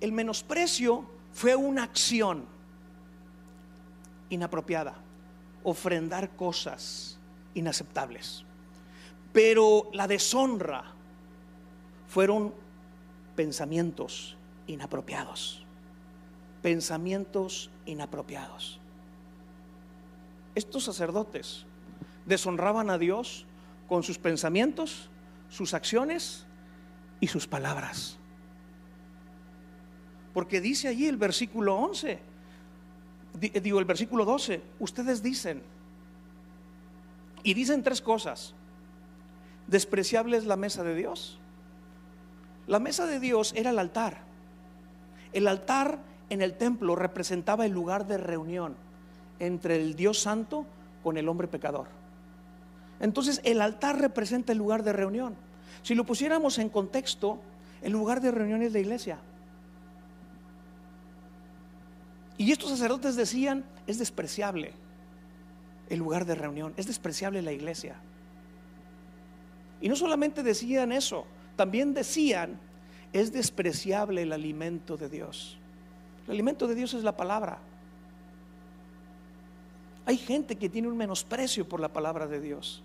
el menosprecio fue una acción inapropiada, ofrendar cosas inaceptables. Pero la deshonra fueron pensamientos inapropiados. Pensamientos inapropiados. Estos sacerdotes deshonraban a Dios con sus pensamientos, sus acciones y sus palabras. Porque dice allí el versículo 11, digo el versículo 12, ustedes dicen, y dicen tres cosas, despreciable es la mesa de Dios, la mesa de Dios era el altar. El altar en el templo representaba el lugar de reunión entre el Dios santo con el hombre pecador. Entonces el altar representa el lugar de reunión. Si lo pusiéramos en contexto, el lugar de reunión es la iglesia. Y estos sacerdotes decían, es despreciable el lugar de reunión, es despreciable la iglesia. Y no solamente decían eso, también decían, es despreciable el alimento de Dios. El alimento de Dios es la palabra. Hay gente que tiene un menosprecio por la palabra de Dios.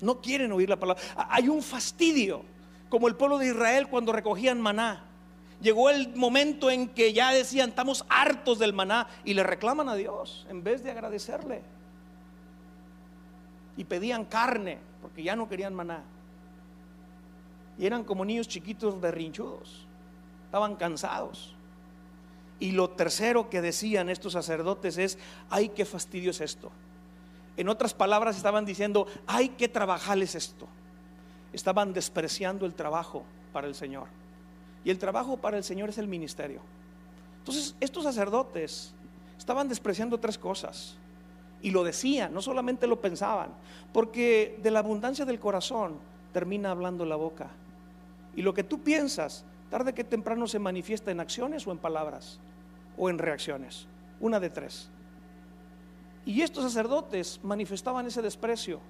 No quieren oír la palabra. Hay un fastidio, como el pueblo de Israel cuando recogían maná. Llegó el momento en que ya decían, estamos hartos del maná y le reclaman a Dios en vez de agradecerle. Y pedían carne porque ya no querían maná. Y eran como niños chiquitos berrinchudos. Estaban cansados. Y lo tercero que decían estos sacerdotes es, ay, qué fastidio es esto. En otras palabras estaban diciendo, ay, qué trabajarles esto. Estaban despreciando el trabajo para el Señor. Y el trabajo para el Señor es el ministerio. Entonces, estos sacerdotes estaban despreciando tres cosas. Y lo decían, no solamente lo pensaban, porque de la abundancia del corazón termina hablando la boca. Y lo que tú piensas, tarde que temprano se manifiesta en acciones o en palabras o en reacciones. Una de tres. Y estos sacerdotes manifestaban ese desprecio,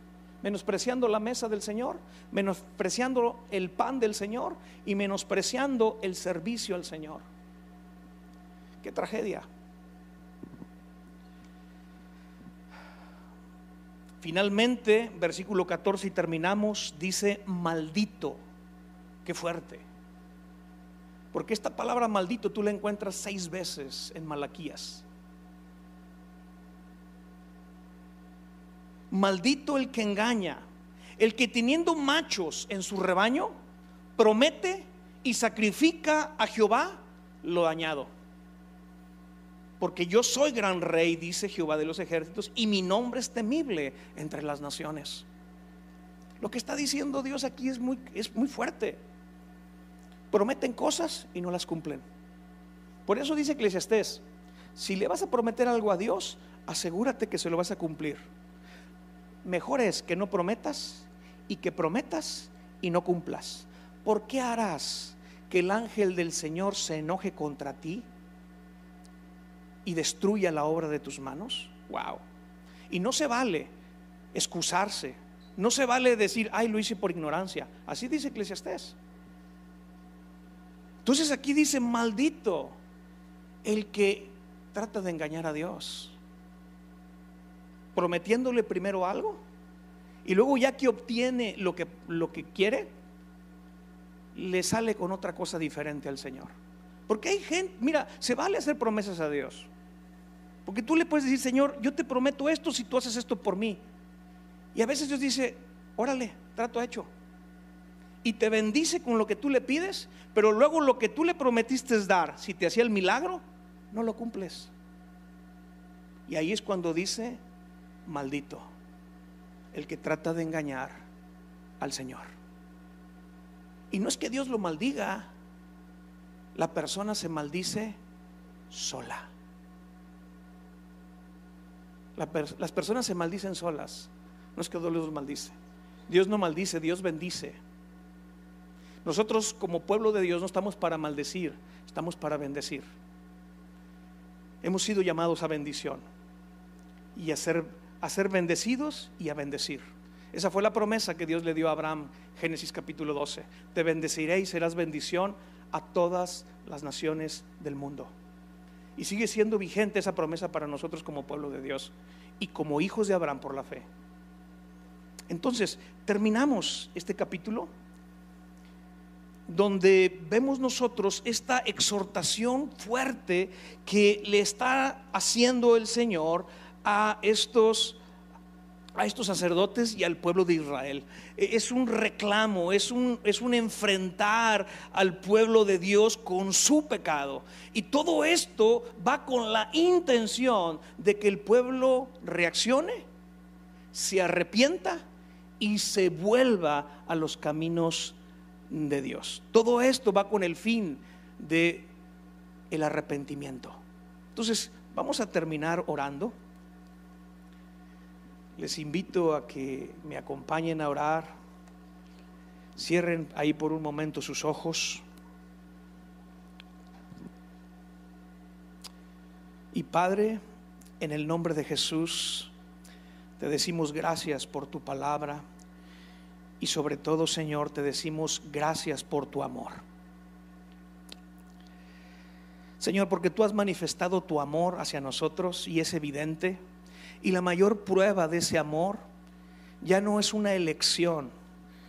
menospreciando la mesa del Señor, menospreciando el pan del Señor y menospreciando el servicio al Señor. Qué tragedia. Finalmente, versículo 14 y terminamos, dice, maldito Qué fuerte. Porque esta palabra maldito tú la encuentras seis veces en Malaquías. Maldito el que engaña, el que teniendo machos en su rebaño, promete y sacrifica a Jehová lo dañado. Porque yo soy gran rey, dice Jehová de los ejércitos, y mi nombre es temible entre las naciones. Lo que está diciendo Dios aquí es muy, es muy fuerte prometen cosas y no las cumplen. Por eso dice Eclesiastés, si le vas a prometer algo a Dios, asegúrate que se lo vas a cumplir. Mejor es que no prometas y que prometas y no cumplas. ¿Por qué harás que el ángel del Señor se enoje contra ti y destruya la obra de tus manos? Wow. Y no se vale excusarse, no se vale decir, ay, lo hice por ignorancia. Así dice Eclesiastés. Entonces aquí dice, maldito el que trata de engañar a Dios, prometiéndole primero algo y luego ya que obtiene lo que, lo que quiere, le sale con otra cosa diferente al Señor. Porque hay gente, mira, se vale hacer promesas a Dios. Porque tú le puedes decir, Señor, yo te prometo esto si tú haces esto por mí. Y a veces Dios dice, órale, trato hecho. Y te bendice con lo que tú le pides, pero luego lo que tú le prometiste dar, si te hacía el milagro, no lo cumples. Y ahí es cuando dice, maldito, el que trata de engañar al Señor. Y no es que Dios lo maldiga, la persona se maldice sola. las personas se maldicen solas. No es que Dios los maldice. Dios no maldice, Dios bendice. Nosotros como pueblo de Dios no estamos para maldecir, estamos para bendecir. Hemos sido llamados a bendición y a ser, a ser bendecidos y a bendecir. Esa fue la promesa que Dios le dio a Abraham, Génesis capítulo 12. Te bendeciré y serás bendición a todas las naciones del mundo. Y sigue siendo vigente esa promesa para nosotros como pueblo de Dios y como hijos de Abraham por la fe. Entonces, terminamos este capítulo donde vemos nosotros esta exhortación fuerte que le está haciendo el Señor a estos a estos sacerdotes y al pueblo de Israel. E, es un reclamo, es un, es un enfrentar al pueblo de Dios con su pecado. Y todo esto va con la intención de que el pueblo reaccione, se arrepienta y se vuelva a los caminos de Dios. Todo esto va con el fin de el arrepentimiento. Entonces, vamos a terminar orando. Les invito a que me acompañen a orar. Cierren ahí por un momento sus ojos. Y Padre, en el nombre de Jesús, te decimos gracias por tu palabra y sobre todo, Señor, te decimos gracias por tu amor. Señor, porque tú has manifestado tu amor hacia nosotros y es evidente. Y la mayor prueba de ese amor ya no es una elección,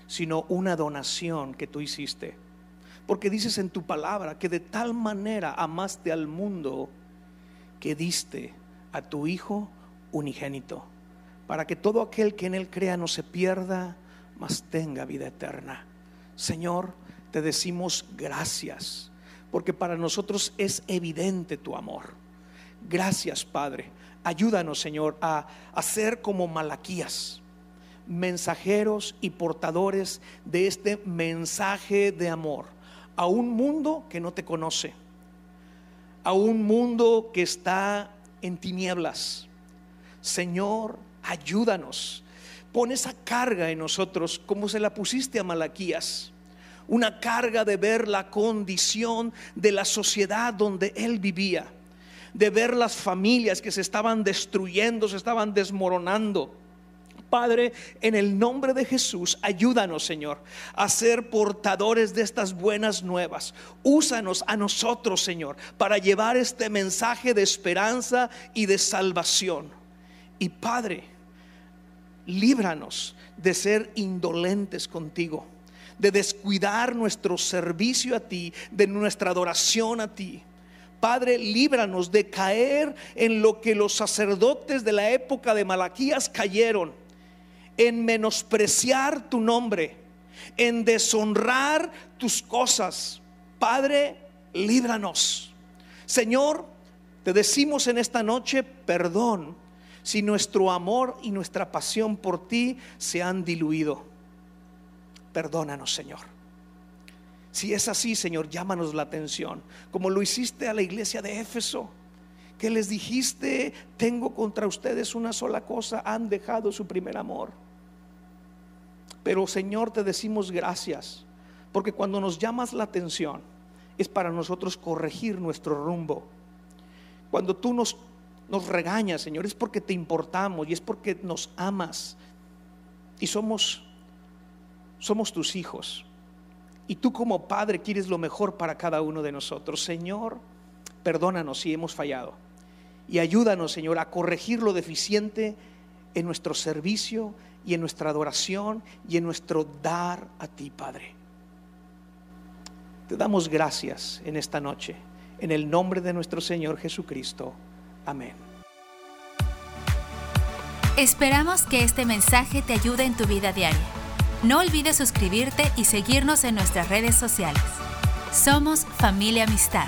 sino una donación que tú hiciste. Porque dices en tu palabra que de tal manera amaste al mundo que diste a tu Hijo unigénito, para que todo aquel que en Él crea no se pierda, mas tenga vida eterna. Señor, te decimos gracias, porque para nosotros es evidente tu amor. Gracias, Padre Ayúdanos, Señor, a, ser como Malaquías, mensajeros y portadores de este mensaje de amor a un mundo que no te conoce, a un mundo que está en tinieblas. Señor, ayúdanos. Pon esa carga en nosotros como se la pusiste a Malaquías. Una carga de ver la condición de la sociedad donde él vivía de ver las familias que se estaban destruyendo, se estaban desmoronando. Padre, en el nombre de Jesús, ayúdanos, Señor, a ser portadores de estas buenas nuevas. Úsanos a nosotros, Señor, para llevar este mensaje de esperanza y de salvación. Y Padre, líbranos de ser indolentes contigo, de descuidar nuestro servicio a ti, de nuestra adoración a ti. Padre, líbranos de caer en lo que los sacerdotes de la época de Malaquías cayeron, en menospreciar tu nombre, en deshonrar tus cosas. Padre, líbranos. Señor, te decimos en esta noche perdón si nuestro amor y nuestra pasión por ti se han diluido. Perdónanos, Señor. Si es así, Señor, llámanos la atención, como lo hiciste a la iglesia de Éfeso, que les dijiste, tengo contra ustedes una sola cosa, han dejado su primer amor. Pero Señor, te decimos gracias, porque cuando nos llamas la atención es para nosotros corregir nuestro rumbo. Cuando tú nos, nos regañas, Señor, es porque te importamos y es porque nos amas y somos, somos tus hijos. Y tú como Padre quieres lo mejor para cada uno de nosotros. Señor, perdónanos si hemos fallado. Y ayúdanos, Señor, a corregir lo deficiente en nuestro servicio y en nuestra adoración y en nuestro dar a ti, Padre. Te damos gracias en esta noche. En el nombre de nuestro Señor Jesucristo. Amén. Esperamos que este mensaje te ayude en tu vida diaria. No olvides suscribirte y seguirnos en nuestras redes sociales. Somos familia amistad.